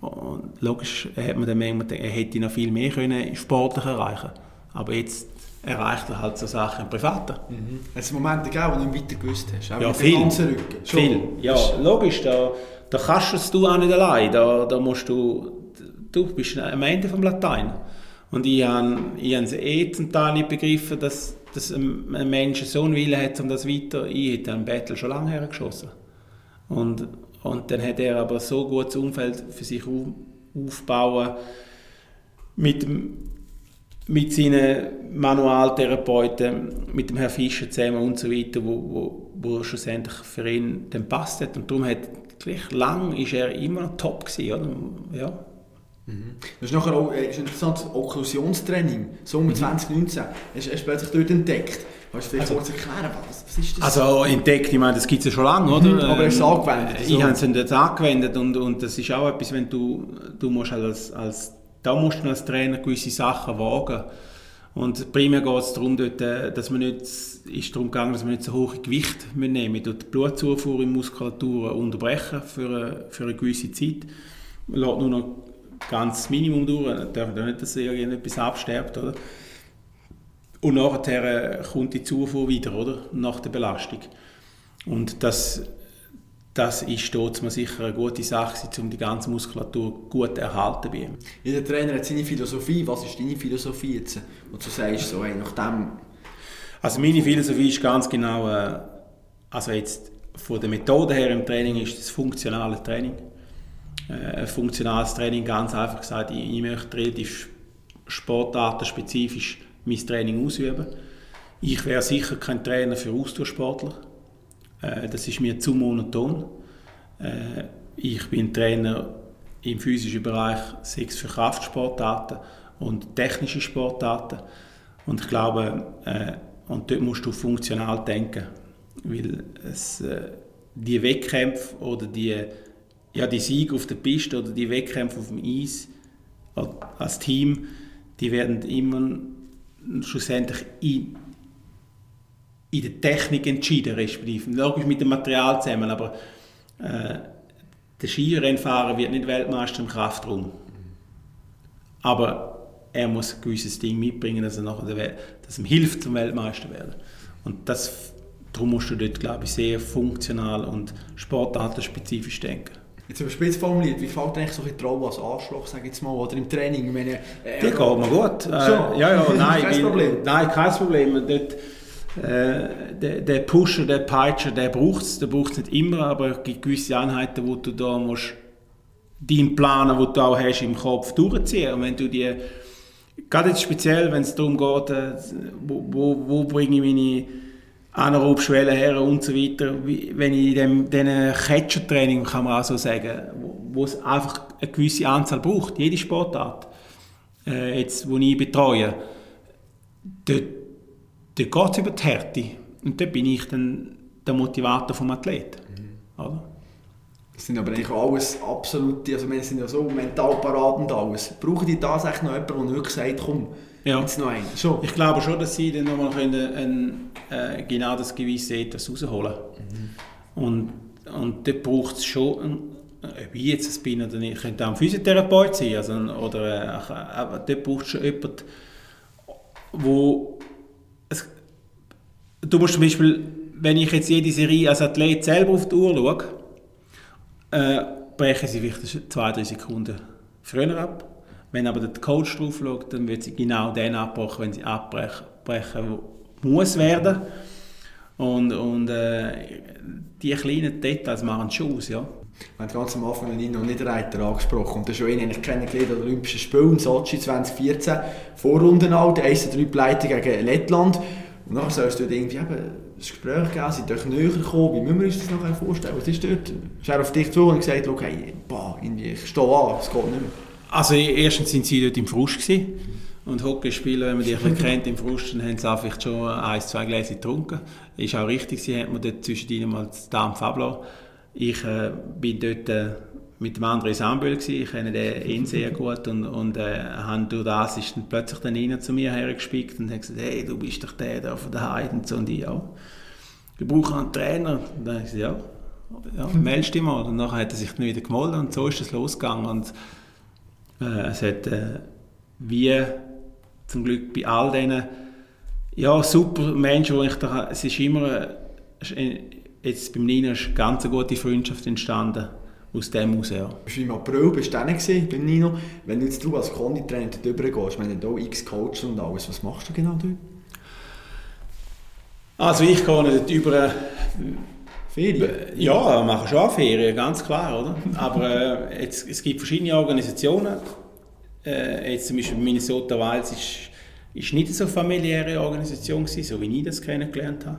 Und logisch hat man dann manchmal, er hätte noch viel mehr können sportlich erreichen aber jetzt erreicht er halt so Sachen im Privaten. Mhm. Es Momente gegeben, wo du nicht weiter gewusst hast? Auch Ja, mit dem viel. ganzen Rücken? Schon? Viel. Ja, logisch, da, da kannst du es du auch nicht allein. Da, da musst du, du bist am Ende vom Latein. Und ich habe ich habe es eh zum Teil nicht begriffen, dass, dass ein ein Mensch so einen Willen hat, um das weiter... Ich hätte einen Battle schon lange hergeschossen. Und, und dann hat er aber so ein gutes Umfeld für sich auf, aufbauen mit mit seinen Manualtherapeuten, mit dem Herrn Fischer zusammen und so weiter, wo, wo, wo schlussendlich für ihn dann passt hat. Und darum hat gleich lang ist er immer noch top gewesen, oder? Ja. Das ist nachher auch äh, ist interessant, Okklusionstraining, Sommer 2019, hast du plötzlich dort entdeckt. Kannst du vielleicht kurz erklären, was, was ist das? Also entdeckt, ich meine, das gibt es ja schon lange, oder? Mhm, aber hast du es angewendet, Äh, so? Ich habe es jetzt angewendet und, und das ist auch etwas, wenn du, du musst halt als, als, da musst du als Trainer gewisse Sachen wagen. Und primär geht es darum, dort, äh, dass man nicht, ist darum gegangen, dass man nicht so hohe Gewicht nehmen müssen. Die Blutzufuhr in Muskulatur unterbrechen für eine, für eine gewisse Zeit. Man lässt nur noch ganz Minimum durch, man darf ja nicht, dass irgendetwas absterbt, oder? Und nachher kommt die Zufuhr wieder, oder? Nach der Belastung. Und das, das ist dort mal sicher eine gute Sache, um die ganze Muskulatur gut zu erhalten. Ihm. Jeder Trainer hat seine Philosophie. Was ist deine Philosophie jetzt? Und du sagst so, hey, nach dem... Also meine Philosophie ist ganz genau, äh, also jetzt von der Methode her im Training ist das funktionale Training. Äh, ein funktionales Training, ganz einfach gesagt, ich, ich möchte relativ sportartenspezifisch mein Training ausüben. Ich wäre sicher kein Trainer für Ausdauersportler. Äh, das ist mir zu monoton. Äh, ich bin Trainer im physischen Bereich, sechs für Kraftsportarten und technische Sportarten. Und ich glaube, äh, und dort musst du funktional denken, weil es, die Wettkämpfe oder die, ja, die Siege auf der Piste oder die Wettkämpfe auf dem Eis als Team, die werden immer schlussendlich in, in der Technik entschieden, respektive. Logisch mit dem Material zusammen, aber äh, der Skirennfahrer wird nicht Weltmeister im Kraftraum. Aber er muss ein gewisses Ding mitbringen, dass er nachher dass ihm hilft, zum Weltmeister zu werden. Und das, darum musst du dort, glaube ich, sehr funktional und sportartenspezifisch denken. Jetzt überspitzt formuliert, wie fällt eigentlich so ein Rolle als Arschloch, ich jetzt mal, oder im Training? Meine, äh, die geht mir gut. Äh, ja, ja, nein, kein Problem. Nein, kein Problem. Dort, äh, der, der Pusher, der Peitscher, der braucht es, der braucht nicht immer, aber es gibt gewisse Einheiten, wo du da musst deinen Plan, den du auch hast im Kopf, durchziehen. Und wenn du die, gerade jetzt speziell, wenn es darum geht, äh, wo, wo, wo bringe ich meine anaerob Schwellen her und so weiter. Wenn ich in diesem Catcher-Training, kann man auch so sagen, wo es einfach eine gewisse Anzahl braucht, jede Sportart, äh, jetzt, wo ich betreue, dort, dort geht es über die Härte. Und dort bin ich dann der Motivator vom Athleten. Mhm. Oder? Das sind aber eigentlich alles absolute, also wir sind ja so mental parat und alles. Brauchen die tatsächlich noch jemanden, der wirklich sagt, komm, ja. jetzt noch einen? Schon. Ich glaube schon, dass sie dann nochmal können, ein, äh, genau das gewisse etwas rausholen können. Mhm. Und, und dort braucht es schon, ob ich jetzt es bin oder nicht, könnte auch ein Physiotherapeut sein, also, oder äh, aber dort braucht es schon jemanden, wo es, du musst zum Beispiel, wenn ich jetzt jede Serie als Athlet selber auf die Uhr schaue, äh, brechen sie vielleicht zwei, drei Sekunden früher ab. Wenn aber der Coach drauf schaut, dann wird sie genau den abbrechen, wenn sie abbrechen muss werden. Und, und äh, die kleinen Details machen schon aus, ja. Wir haben ganz am Anfang Nino Niederreiter angesprochen und das ist schon ihn eigentlich kennengelernt an den Olympischen Spielen Sochi 2014. Vorrunden alt, 1-3 Pleite gegen Lettland. Und dann sollst du irgendwie eben ein Gespräch geben, sind euch näher gekommen. Wie müssen wir uns das nachher vorstellen? Was ist dort? Ist er auf dich zu und gesagt, hey, boah, ich stehe an, es geht nicht mehr. Also erstens sind sie dort im Frust gewesen. Und Hockeyspieler, wenn man die kennt, im Frust, dann haben sie vielleicht schon ein, zwei Gläser getrunken. Ist auch richtig, sie hat mir dort zwischendrin mal den Dampf abgelassen. Ich äh, bin dort äh, mit dem André Samböll gewesen. ich kenne ihn sehr gut und, und äh, durch das ist dann plötzlich dann einer zu mir hergespickt und hat gesagt, hey, du bist doch der da von der Heide und so und ich, ja. Wir brauchen einen Trainer. Und dann habe ich gesagt, ja, ja meldest dich mal. Und dann hat er sich dann wieder gemeldet und so ist es losgegangen und es hat äh, wie zum Glück bei all diesen ja, super Menschen, wo ich da, es ist immer, äh, jetzt beim Nino ist eine ganz gute Freundschaft entstanden aus dem heraus, ja. Bist du im April bist du dann beim Nino. Wenn du jetzt du als Konditrainer dort rübergehst, ich meine, da x Coach und alles, was machst du genau dort? Also ich gehe dort über... Ferien? Ja, mache schon Ferien, ganz klar, oder? Aber äh, jetzt, es gibt verschiedene Organisationen. Äh, jetzt zum Beispiel Minnesota Wilds ist, ist nicht so eine familiäre Organisation gewesen, so wie ich das kennengelernt habe.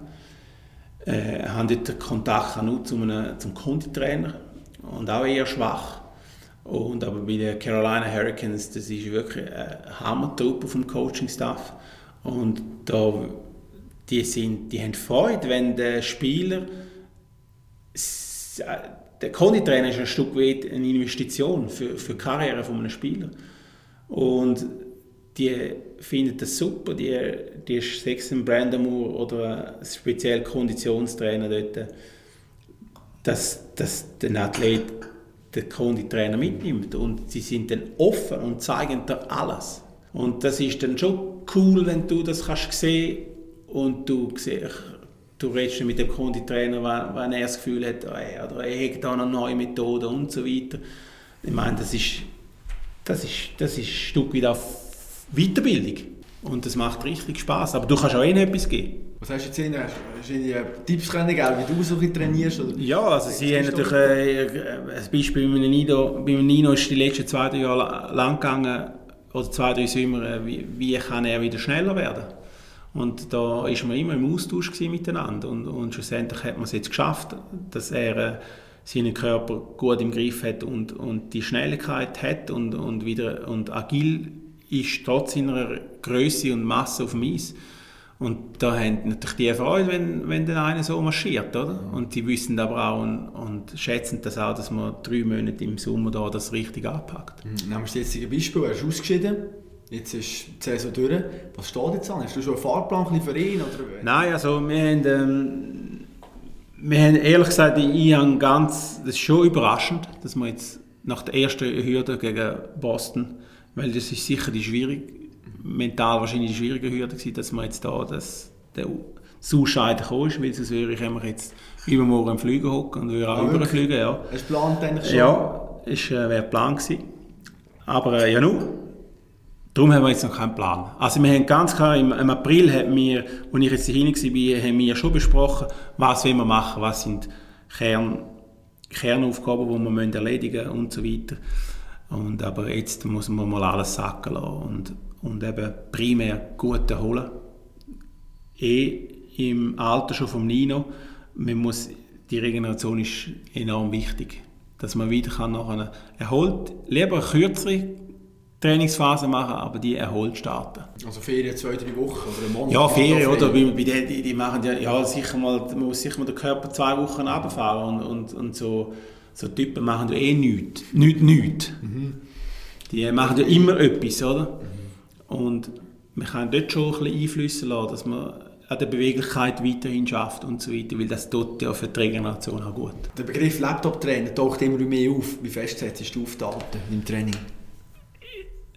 Äh, haben dort Kontakt nur zu einem, zum Konditrainer und auch eher schwach. Und aber bei den Carolina Hurricanes, das ist wirklich eine Hammertruppe vom Coaching-Staff. Und da, die, sind, die haben Freude, wenn der Spieler, der Konditrainer ist ein Stück weit eine Investition für, für die Karriere von einem Spieler. Und die finden das super, die, die sechs Brandon Moore oder speziell Konditionstrainer dort dass, dass der Athlet den Konditrainer mitnimmt und sie sind dann offen und zeigen da alles. Und das ist dann schon cool, wenn du das kannst sehen und du du redest mit dem Konditrainer, wenn, er das Gefühl hat, oh, er, oder er hat da eine neue Methode und so weiter. Ich meine, das ist, das ist, das ist ein Stück weit auf Weiterbildung. Und das macht richtig Spaß. Aber du kannst auch ihnen etwas geben. Was hast du jetzt in Hast du ihnen Tipps können geben, wie du so trainierst? Oder? Ja, also sie haben natürlich äh, ein Beispiel bei meinem Nino, bei Nino ist die letzten zwei, drei Jahre lang gegangen, oder zwei, drei Sommer, äh, wie, wie kann er wieder schneller werden. Und da war man immer im Austausch miteinander. Und, und schlussendlich hat man es jetzt geschafft, dass er äh, seinen Körper gut im Griff hat und, und die Schnelligkeit hat und, und, wieder, und agil ist trotz seiner Größe und Masse auf dem Eis. Und da haben natürlich die Freude, wenn, wenn der eine so marschiert, oder? Und die wissen aber auch und, und, schätzen das auch, dass man drei Monate im Sommer da das richtig anpackt. Nehmen wir das jetzige Beispiel, er ist ausgeschieden, jetzt ist die Saison durch. Was steht jetzt an? Hast du schon einen Fahrplan für ihn? Oder? Nein, also wir haben, ähm, wir haben ehrlich gesagt, ich habe ganz, das ist schon überraschend, dass wir jetzt nach der ersten Hürde gegen Boston, weil das ist sicher die schwierig, mental wahrscheinlich die schwierige Hürde gewesen, dass man jetzt da das, der Ausscheiden gekommen ist, weil sonst würde ich jetzt übermorgen im Flüger hocken und würde auch ja, überfliegen. Ja. Hast du geplant eigentlich schon? Ja, das äh, wäre Plan gewesen. Aber äh, ja, nur. Darum haben wir jetzt noch keinen Plan. Also wir haben ganz klar, im, im April haben wir, als ich jetzt hier war, haben wir schon besprochen, was wir machen, was sind Kern, Kernaufgaben, die wir erledigen müssen und so weiter. Und, aber jetzt muss man mal alles sacken lassen. Und und eben primär gut erholen. Eh im Alter schon vom Nino, man muss, die Regeneration ist enorm wichtig, dass man wieder kann nachher erholt, lieber eine kürzere Trainingsphase machen, aber die erholt starten. Also Ferien zwei, drei Wochen oder einen Monat? Ja, Ferien, oder? Bei, bei die, die machen ja, ja sicher mal, man muss sicher mal den Körper zwei Wochen runterfahren und, und, und so, so Typen machen ja eh nichts, nichts, nichts. Mhm. Die machen ja immer etwas, oder? Mhm. Und man kann dort schon ein bisschen einflüssen lassen, dass man an der Beweglichkeit weiterhin schafft und so weiter, weil das tut ja für die Regeneration auch gut. Der Begriff Laptop-Trainer taucht immer mehr auf. Wie fest setzt du auf Daten im Training?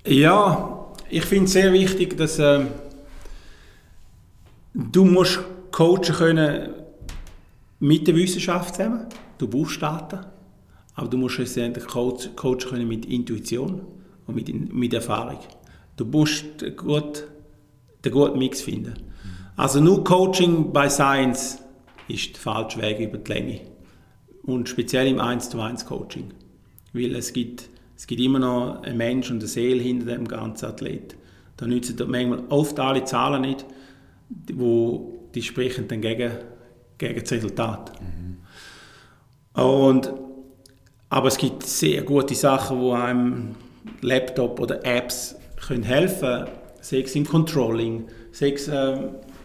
Ja, ich finde es sehr wichtig, dass äh, du musst coachen können mit der Wissenschaft zusammen. Du brauchst Daten, aber du musst es coachen können mit Intuition und mit, mit Erfahrung. Du musst guten, den guten Mix finden. Also nur Coaching bei Science ist der falsche Weg über die Länge. Und speziell im 1 zu 1 Coaching. Weil es gibt, es gibt immer noch einen Mensch und eine Seele hinter dem ganzen Athlet. Da nützen manchmal oft alle Zahlen nicht, wo die sprechen dann gegen, gegen das Resultat. Mhm. Und, aber es gibt sehr gute Sachen, wo einem Laptop oder Apps können helfen, sei es im Controlling, sei es äh,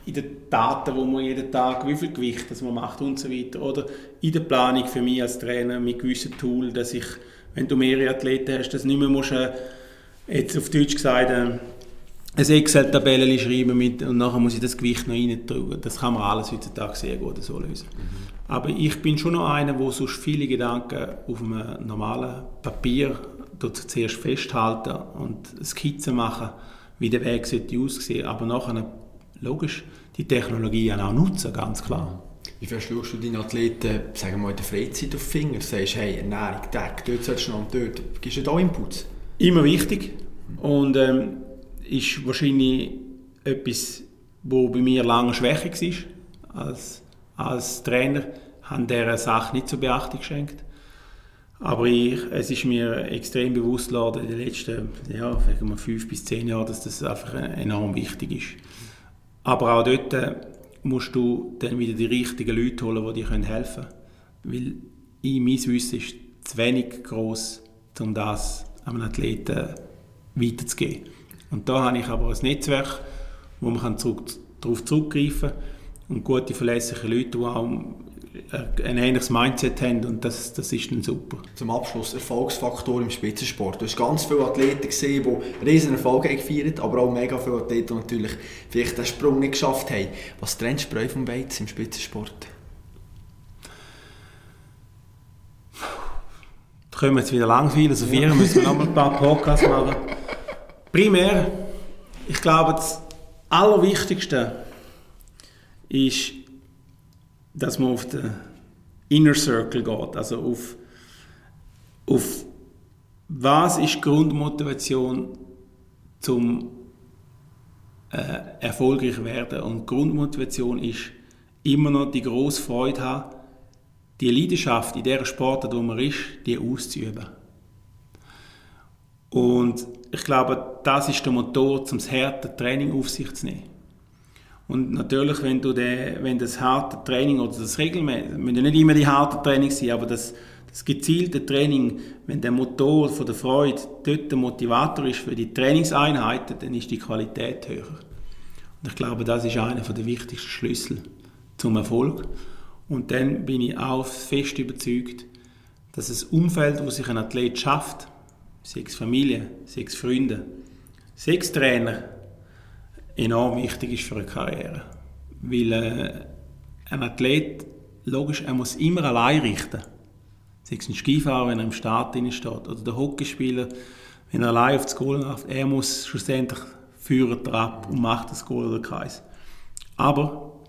in den Daten, wo man jeden Tag, wie viel Gewicht das man macht und so weiter, oder in der Planung für mich als Trainer mit gewissen Tools, dass ich, wenn du mehrere Athleten hast, dass nicht mehr musst, äh, jetzt auf Deutsch gesagt, äh, eine Excel-Tabelle schreiben mit, und nachher muss ich das Gewicht noch reindrücken. Das kann man alles heutzutage sehr gut so lösen. Mhm. Aber ich bin schon noch einer, der sonst viele Gedanken auf einem normalen Papier zuerst festhalten und Skizzen machen, wie der Weg sollte aussehen aber nachher, logisch, die Technologie auch nutzen, ganz klar. Wie verschlugst du deinen Athleten, sagen wir mal, in der Freizeit auf die Finger? Sagst, hey, Ernährung, Tag, dort sollst du noch und dort. Gibst du da Inputs? Immer wichtig. Und ähm, ist wahrscheinlich etwas, wo bei mir lange schwächer war als, als Trainer, haben dieser Sache nicht so Beachtung geschenkt. Aber ich, es ist mir extrem bewusst geworden in den letzten ja, fünf bis zehn Jahren, dass das einfach enorm wichtig ist. Aber auch dort äh, musst du dann wieder die richtigen Leute holen, die dir helfen können. Weil ich, mein Wissen ist zu wenig groß, um das einem Athleten weiterzugeben. Und da habe ich aber ein Netzwerk, wo man darauf zurückgreifen kann und gute, verlässliche Leute, die auch ein ähnliches Mindset haben und das, das ist dann super. Zum Abschluss Erfolgsfaktor im Spitzensport. Du hast ganz viele Athleten gesehen, die riesen Erfolge gefeiert aber auch mega viele Athleten, die natürlich vielleicht den Sprung nicht geschafft haben. Was trennst du vom Beiz im Spitzensport? Da können wir jetzt wieder lang philosophieren, müssen wir noch mal ein paar Podcasts machen. Primär Ich glaube, das Allerwichtigste ist, dass man auf den Inner Circle geht, also auf, auf was ist die Grundmotivation zum äh, erfolgreich werden und die Grundmotivation ist immer noch die große Freude haben, die Leidenschaft in der Sportart, wo man ist, die auszuüben. Und ich glaube, das ist der Motor, um das harte Training auf sich zu nehmen. Und natürlich, wenn du den, wenn das harte Training oder das regelmäßig, müssen nicht immer die harten Training sein, aber das, das gezielte Training, wenn der Motor von der Freude dort der Motivator ist für die Trainingseinheiten, dann ist die Qualität höher. Und ich glaube, das ist einer der wichtigsten Schlüssel zum Erfolg. Und dann bin ich auch fest überzeugt, dass das Umfeld, wo sich ein Athlet schafft, sechs Familie, sechs Freunde, sechs Trainer, enorm wichtig ist für eine Karriere. Weil äh, ein Athlet, logisch, er muss immer allein richten. Sei es ein Skifahrer, wenn er im Start steht, oder der Hockeyspieler, wenn er allein auf das Goal läuft, er muss schlussendlich führen ab und macht das Goal oder Kreis. Aber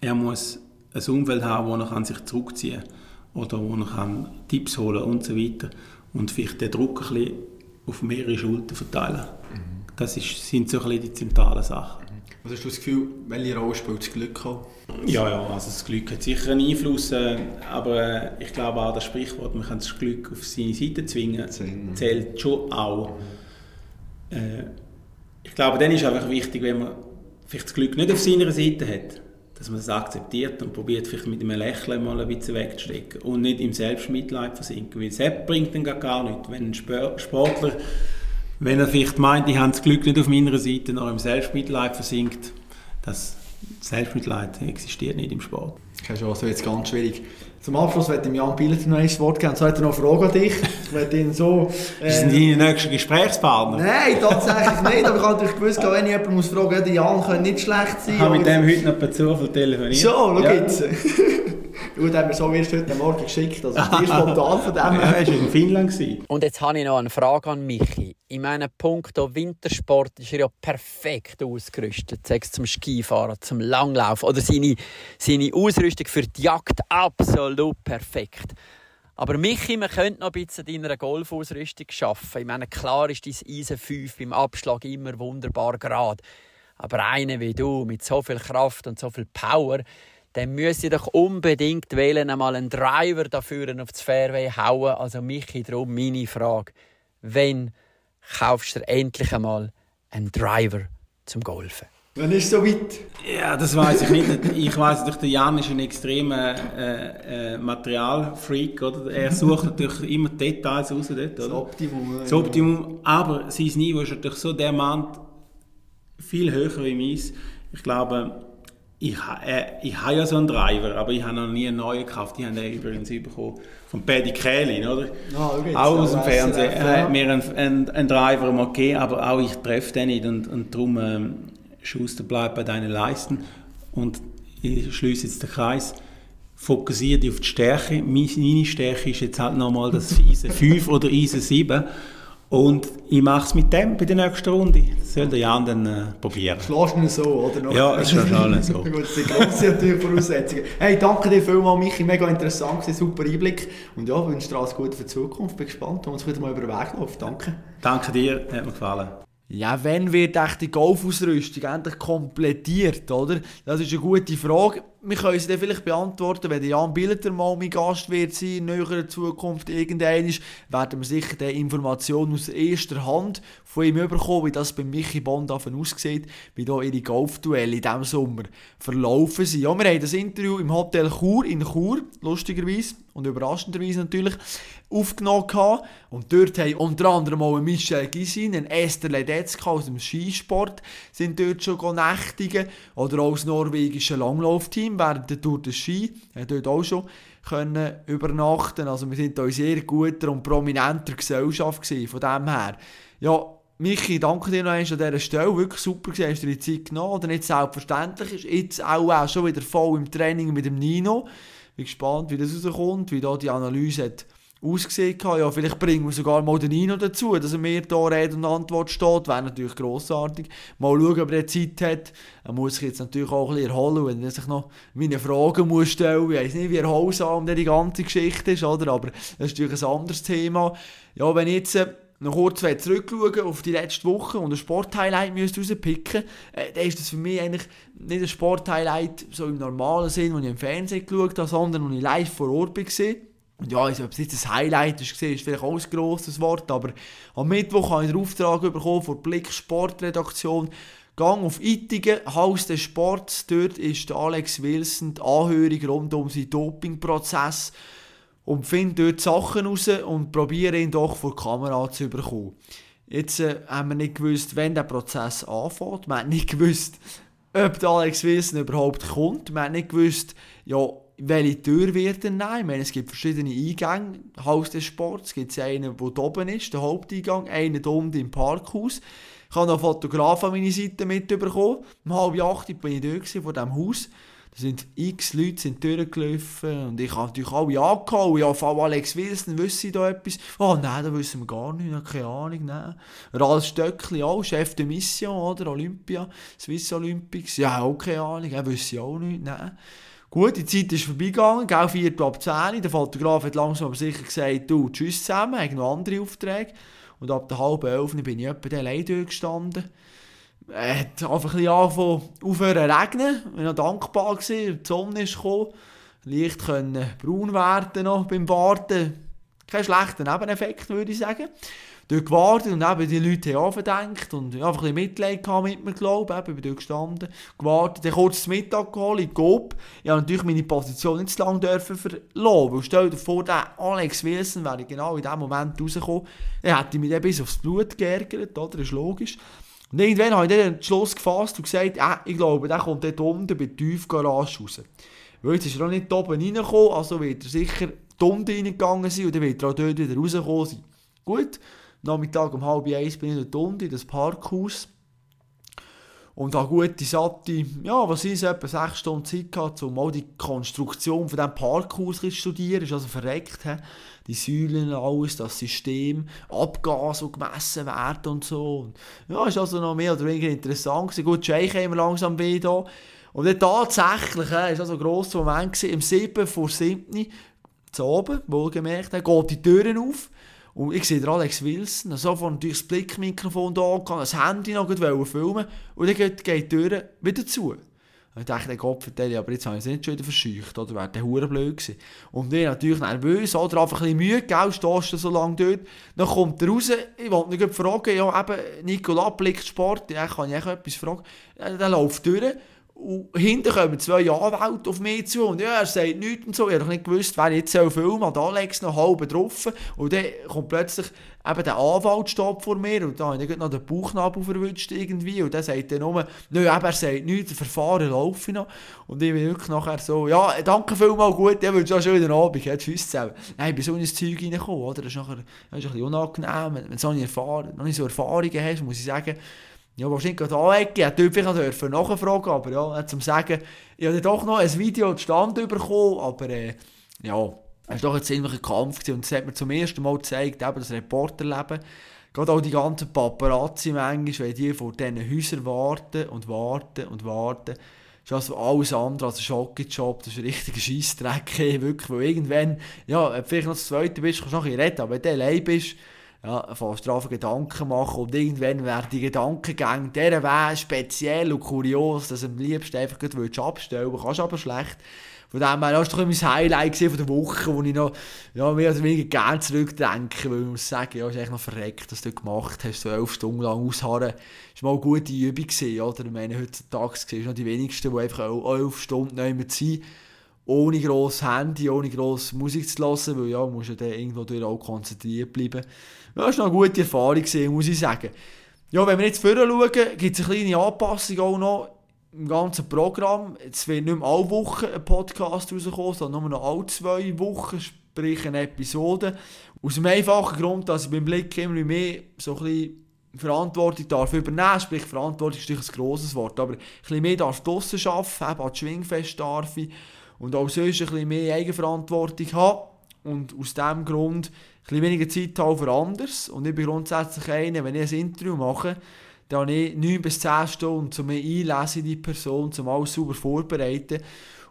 er muss ein Umfeld haben, wo er sich zurückziehen kann oder wo er Tipps holen kann und so weiter und vielleicht den Druck ein bisschen auf mehrere Schultern verteilen. Mhm. Das ist, sind so ein bisschen die zentralen Sachen. Mhm. Was hast du das Gefühl, welche Rolle spielt das Glück auch? Ja, ja, also das Glück hat sicher einen Einfluss, äh, aber äh, ich glaube auch das Sprichwort, man kann das Glück auf seine Seite zwingen, zählt schon auch. Mhm. Äh, ich glaube, dann ist einfach wichtig, wenn man vielleicht das Glück nicht auf seiner Seite hat, dass man es akzeptiert und probiert vielleicht mit einem Lächeln mal ein bisschen wegzustecken und nicht im Selbstmitleid versinken, weil das bringt dann gar nichts. Wenn ein Sportler, wenn er vielleicht meint, ich habe das Glück nicht auf meiner Seite, noch im Selbstmitleid versinkt, das Selbstmitleid existiert nicht im Sport. Keine Chance, jetzt ganz schwierig. Zum Abschluss möchte ich Jan Bielert noch ein Wort geben. So hat er noch eine Frage an dich. Ich möchte ihn so... Äh, sind deine nächsten Gesprächspartner? Nein, tatsächlich nicht. Aber ich habe natürlich gewusst, wenn ich jemanden muss fragen muss, die Jan können nicht schlecht sein. Ich habe mit dem heute noch per Zufall telefoniert. So, schau ja. jetzt. Gut, haben wir so wirst heute Morgen geschickt. Also dir spontan von dem. Ja, er war in Finnland. Und jetzt habe ich noch eine Frage an Michi. In meinem Punkt Wintersport ist er ja perfekt ausgerüstet. Sei es zum Skifahren, zum Langlaufen oder seine, seine Ausrüstung für die Jagd absolut perfekt. Aber Michi, man könnte noch ein bisschen deiner Golfausrüstung schaffen. Ich meine, klar ist dein Eisen 5 beim Abschlag immer wunderbar gerade. Aber einer wie du, mit so viel Kraft und so viel Power, dann müsste doch unbedingt wählen, einmal einen Driver dafür auf das Fairway hauen. Also Michi, darum meine Frage. Wenn kaufst du endlich einmal einen Driver zum Golfen? Wann ist es so weit? Ja, das weiß ich nicht. Ich weiß natürlich, der Jan ist ein extremer äh, äh, Materialfreak, oder? Er sucht natürlich immer Details raus dort, oder? Das Optimum. Das Optimum. Aber sein Niveau ist natürlich so dermaßen viel höher wie meins. Ich glaube, ich, äh, ich habe ja so einen Driver, aber ich habe noch nie einen neuen gekauft. Ich habe den übrigens bekommen von Paddy Kählin, oder? Okay. Auch aus dem Fernsehen. Er hat mir einen, einen, einen Driver mal gegeben, aber auch ich treffe den nicht und, und darum ähm, Schuster bleibt bei deinen Leisten und ich schließe jetzt den Kreis. Fokussiere dich auf die Stärke. Meine Stärke ist jetzt halt nochmal das Eisen 5 oder Eisen 7 und ich mache es mit dem bei der nächsten Runde. Das soll der Jan dann äh, probieren. Schlägst du so, oder? Noch? Ja, es ist schon so. Gut, das sind grosse Voraussetzungen. Hey, danke dir vielmals, Michi. Mega interessant super Einblick. Und ja, wünsche dir alles Gute für die Zukunft. Bin gespannt, wenn uns wieder mal über den Weg läuft. Danke. Danke dir, hat mir gefallen. Ja, wenn wird echt die Golfausrüstung endlich komplettiert, oder? Das ist eine gute Frage. Wir können sie dann vielleicht beantworten, wenn Jan Billeter mal mein Gast wird sein, in näherer Zukunft irgendein werden wir sicher die Informationen aus erster Hand von ihm bekommen, wie das bei Michi Bond aussieht, wie da ihre Golfduelle in diesem Sommer verlaufen sind. Ja, wir haben das Interview im Hotel Chur in Chur, lustigerweise und überraschenderweise natürlich, aufgenommen gehabt. Und dort haben unter anderem auch Michel Gisin, ein Esther Ledetzka aus dem Skisport, sind dort schon nächtigen. Oder auch das norwegische Langlaufteam während der Tour de Ski, dort auch schon können übernachten. Also wir sind da in sehr guter und prominenter Gesellschaft gewesen, von dem her. Ja, Michi, danke dir noch an dieser Stelle. Wirklich super gewesen, hast du die Zeit genommen. Oder nicht selbstverständlich ist jetzt auch, auch schon wieder voll im Training mit dem Nino. Bin gespannt, wie das rauskommt, wie da die Analyse hat ausgesehen hat. Ja, vielleicht bringen wir sogar mal den Nino dazu, dass er mir da Rede und Antwort steht. Wäre natürlich grossartig. Mal schauen, ob er Zeit hat. Er muss sich jetzt natürlich auch ein bisschen erholen, wenn er sich noch meine Fragen muss stellen muss. Ich weiß nicht, wie erholsam die ganze Geschichte ist, oder? aber das ist natürlich ein anderes Thema. Ja, wenn jetzt äh, noch kurz zurückschauen auf die letzte Woche und ein Sporthighlight müsst rauspicken äh, dann ist das für mich eigentlich nicht ein Sporthighlight so im normalen Sinn, wo ich im Fernsehen geschaut habe, sondern wo ich live vor Ort war. Und ja, ob es jetzt ein Highlight ist, ist vielleicht auch ein grosses Wort, aber am Mittwoch habe ich den Auftrag bekommen von Blick Sportredaktion, Gang auf Ittigen, Haus des Sports, dort ist Alex Wilson die Anhörung rund um seinen Dopingprozess und finde dort Sachen raus und probiere ihn doch vor die Kamera zu bekommen. Jetzt äh, haben wir nicht gewusst, wann der Prozess anfängt. Wir haben nicht gewusst, ob Alex Wilson überhaupt kommt. Wir haben nicht gewusst, ja, welche Tür wird er nehmen. Ich meine, es gibt verschiedene Eingänge. Haus des Sports gibt es einen, der oben ist, der Haupteingang, einen hier unten im Parkhaus. Ich habe noch einen Fotograf an meine Seite mitbekommen. Um halb acht bin ich dort vor diesem Haus. Da sind x Leute sind durchgelaufen und ich habe natürlich alle angehauen. Ja, von Alex Wilson, wissen Sie da etwas? Oh nein, da wissen wir gar nicht, keine Ahnung, nein. Ralf Stöckli auch, Chef de Mission, oder, Olympia, Swiss Olympics, ja, auch keine Ahnung, er wüsste auch nicht, nein. Gut, die Zeit ist vorbeigegangen, gell, 4 ab 10 Der Fotograf hat langsam aber sicher gesagt, du, tschüss zusammen, ich noch andere Aufträge. Und ab der halben elf bin ich etwa allein durchgestanden. Es hat einfach ein angefangen aufhören zu regnen. Ich war dankbar, gewesen, die Sonne ist gekommen. Leicht können braun werden noch beim Warten. Kein schlechter Nebeneffekt, würde ich sagen dort gewartet und eben die Leute haben angedenkt und einfach ein bisschen Mitleid mit mir, glaube ich. Eben, bin dort gestanden, gewartet, dann kurz zum Mittag geholt, in Coop. Ich habe natürlich meine Position nicht zu lange dürfen verloren, weil stell dir vor, der Alex Wilson wäre genau in dem Moment rausgekommen, er hätte mich dann bis aufs Blut geärgert, oder? Das ist logisch. Und irgendwann habe ich dann den Schluss gefasst und gesagt, äh, ich glaube, der kommt dort unten bei der Tiefgarage raus. Weil jetzt ist er auch nicht oben reingekommen, also wird er sicher die unten reingegangen sein und dann wird er auch dort wieder rausgekommen sein. Gut, Nachmittag um halb eins bin ich dort unten in das Parkhaus. Und habe gute, satte, ja, was ist etwa sechs Stunden Zeit gehabt, um mal die Konstruktion von diesem Parkhaus zu studieren. Ist also verreckt, he? die Säulen, alles, das System, Abgas, die gemessen werden und so. Und ja, ist also noch mehr oder weniger interessant gewesen. Gut, Scheich haben wir langsam wieder. Und dann tatsächlich, es war also ein grosser Moment, gewesen, im 7 vor 7 zu oben, wohlgemerkt, geht die Türen auf. Und ich sehe Alex Wilson, sofort das Blickmikrofon da, kann das Handy noch filmen und dann geht, geht die Tür wieder zu. Und ich dachte, der Kopf vertelle, aber jetzt habe ich es nicht schon wieder verscheucht, oder wäre der Hure blöd gewesen. Und ich natürlich nervös, oder einfach ein bisschen müde, gell, stehst du so lange dort. Dann kommt er raus, ich wollte ihn fragen, ja eben, Nicola blickt Sport, ja, kann ich etwas fragen. Dann läuft durch und hinten kommen zwei Anwälte auf mich zu und ja, er sagt nichts und so. Ich habe nicht gewusst, wer jetzt soll filmen soll. Alex noch halb drauf. Und dann kommt plötzlich eben der Anwalt vor mir und da habe ich noch den Bauchnabel verwünscht irgendwie. Und dann sagt er nur, nö, eben, er sagt nichts, das Verfahren laufe noch. Und ich bin wirklich nachher so, ja, danke vielmals, gut, ich wünsche euch einen schönen Abend, ja, tschüss zusammen. Nein, bin so in das Zeug reingekommen, oder? Das ist nachher das ist ein bisschen unangenehm, wenn du so eine Erfahrung, noch nicht so Erfahrungen hast, muss ich sagen, ja, wahrscheinlich gerade anecken. Ich hätte vielleicht dürfen nachfragen, aber ja, zum Sagen, ich habe doch noch ein Video zustande bekommen, aber äh, ja, es war doch ein ziemlicher Kampf gewesen. und das hat mir zum ersten Mal gezeigt, eben das Reporterleben. Gerade auch die ganzen Paparazzi manchmal, wenn die vor diesen Häusern warten und warten und warten. Das ist also alles andere als ein Schocke-Job, das ist ein richtiger Scheissdreck, wirklich, weil irgendwann, ja, vielleicht noch das Zweite bist, kannst du noch ein bisschen reden, aber wenn du allein bist, ja, von Strafen Gedanken machen und irgendwann werden die Gedankengänge dieser Weg speziell und kurios, dass du am liebsten einfach abstellen willst, kannst aber schlecht. Von dem her, das war mein Highlight der Woche, wo ich noch ja, mehr oder weniger gerne zurückdenke, weil ich sagen, ja, ist eigentlich noch verreckt, dass du das gemacht hast, so elf Stunden lang ausharren. Das war mal eine gute Übung, gewesen, oder? Ich meine, heutzutage noch die wenigsten, die einfach elf Stunden nicht mehr sind ohne grosses Handy, ohne grosse Musik zu hören, weil ja, du musst ja dann irgendwo konzentriert bleiben. Das war eine gute Erfahrung, muss ich sagen. Ja, wenn wir jetzt vorher schauen, gibt es eine kleine Anpassung auch noch im ganzen Programm. Es wird nicht mehr alle Wochen ein Podcast rauskommen, sondern nur noch alle zwei Wochen, sprich eine Episode. Aus dem einfachen Grund, dass ich beim Blick immer mehr so ein bisschen Verantwortung darf übernehmen, sprich Verantwortung ist ein grosses Wort, aber ein bisschen mehr darf draussen arbeiten, eben an Schwingfest darf ich und auch sonst ein bisschen mehr Eigenverantwortung haben. Und aus diesem Grund ein weniger Zeit habe für anderes. Und ich bin grundsätzlich einer, wenn ich ein Interview mache, dann habe ich 9 bis 10 Stunden, um mich einlesen in die Person, um alles sauber vorbereiten.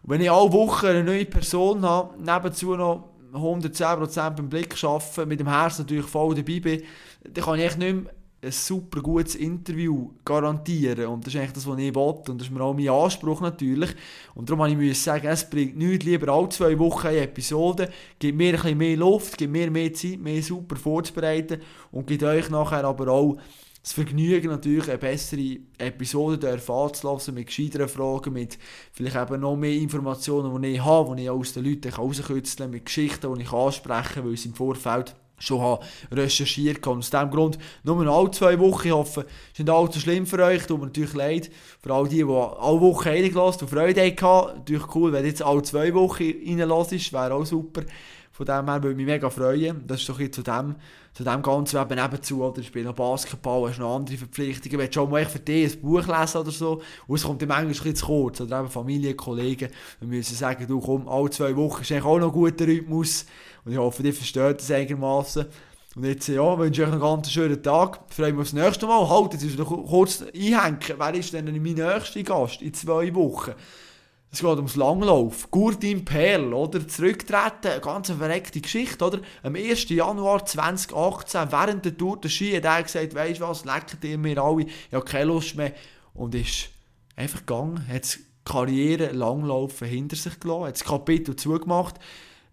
Und wenn ich alle Wochen eine neue Person habe, nebenzu noch 110% beim Blick arbeite, mit dem Herz natürlich voll dabei bin, dann kann ich echt nicht mehr ein super gutes Interview garantieren. Und das ist eigentlich das, was ich will. Und das ist mir auch mein Anspruch natürlich. Und darum musste ich sagen, es bringt nichts, lieber alle zwei Wochen eine Episode, gibt mir ein bisschen mehr Luft, gibt mir mehr Zeit, mehr super vorzubereiten und gibt euch nachher aber auch das Vergnügen natürlich eine bessere Episode erfahren zu lassen, mit gescheiteren Fragen, mit vielleicht eben noch mehr Informationen, die ich habe, die ich aus den Leuten rauskützeln kann, mit Geschichten, die ich ansprechen kann, weil es im Vorfeld schon habe recherchiert habe. Aus diesem Grund nur noch alle zwei Wochen. Ich hoffe, es ist nicht allzu schlimm für euch. Tut mir natürlich leid. Für all die, die alle Wochen reingelassen und Freude hatten. Natürlich cool, wenn jetzt alle zwei Wochen reinlässt. Wäre auch super. Von dem her würde ich mich mega freuen. Das ist doch zu dem, zu dem Ganzen eben nebenzu. Oder ich spiele noch Basketball, hast noch andere Verpflichtungen. Willst du schon mal für dich ein Buch lesen oder so? Und es kommt im Englisch ein zu kurz. Oder eben Familie, Kollegen. Wir müssen sagen, du komm, alle zwei Wochen ist eigentlich auch noch ein guter Rhythmus. Und ich hoffe, ihr versteht das einigermaßen. Und jetzt ja, wünsche ich euch einen ganz schönen Tag. Freue mich aufs nächste Mal. Halt, jetzt ist noch kurz einhängen. Wer ist denn mein nächster Gast in zwei Wochen? Es geht ums Langlauf. Gurtin Perl, oder? Zurücktreten, eine ganz verreckte Geschichte, oder? Am 1. Januar 2018, während der Tour der Ski, hat er gesagt, weisst was, lecket ihr mir alle, ich habe keine Lust mehr. Und ist einfach gegangen, hat Karriere Langlaufen hinter sich gelassen, hat das Kapitel zugemacht.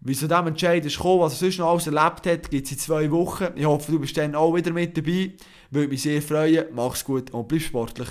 Wie zu dem Entscheid ist gekommen, was er sonst noch alles erlebt hat, gibt es in zwei Wochen. Ich hoffe, du bist dann auch wieder mit dabei. Würde mich sehr freuen. Mach's gut und bleib sportlich.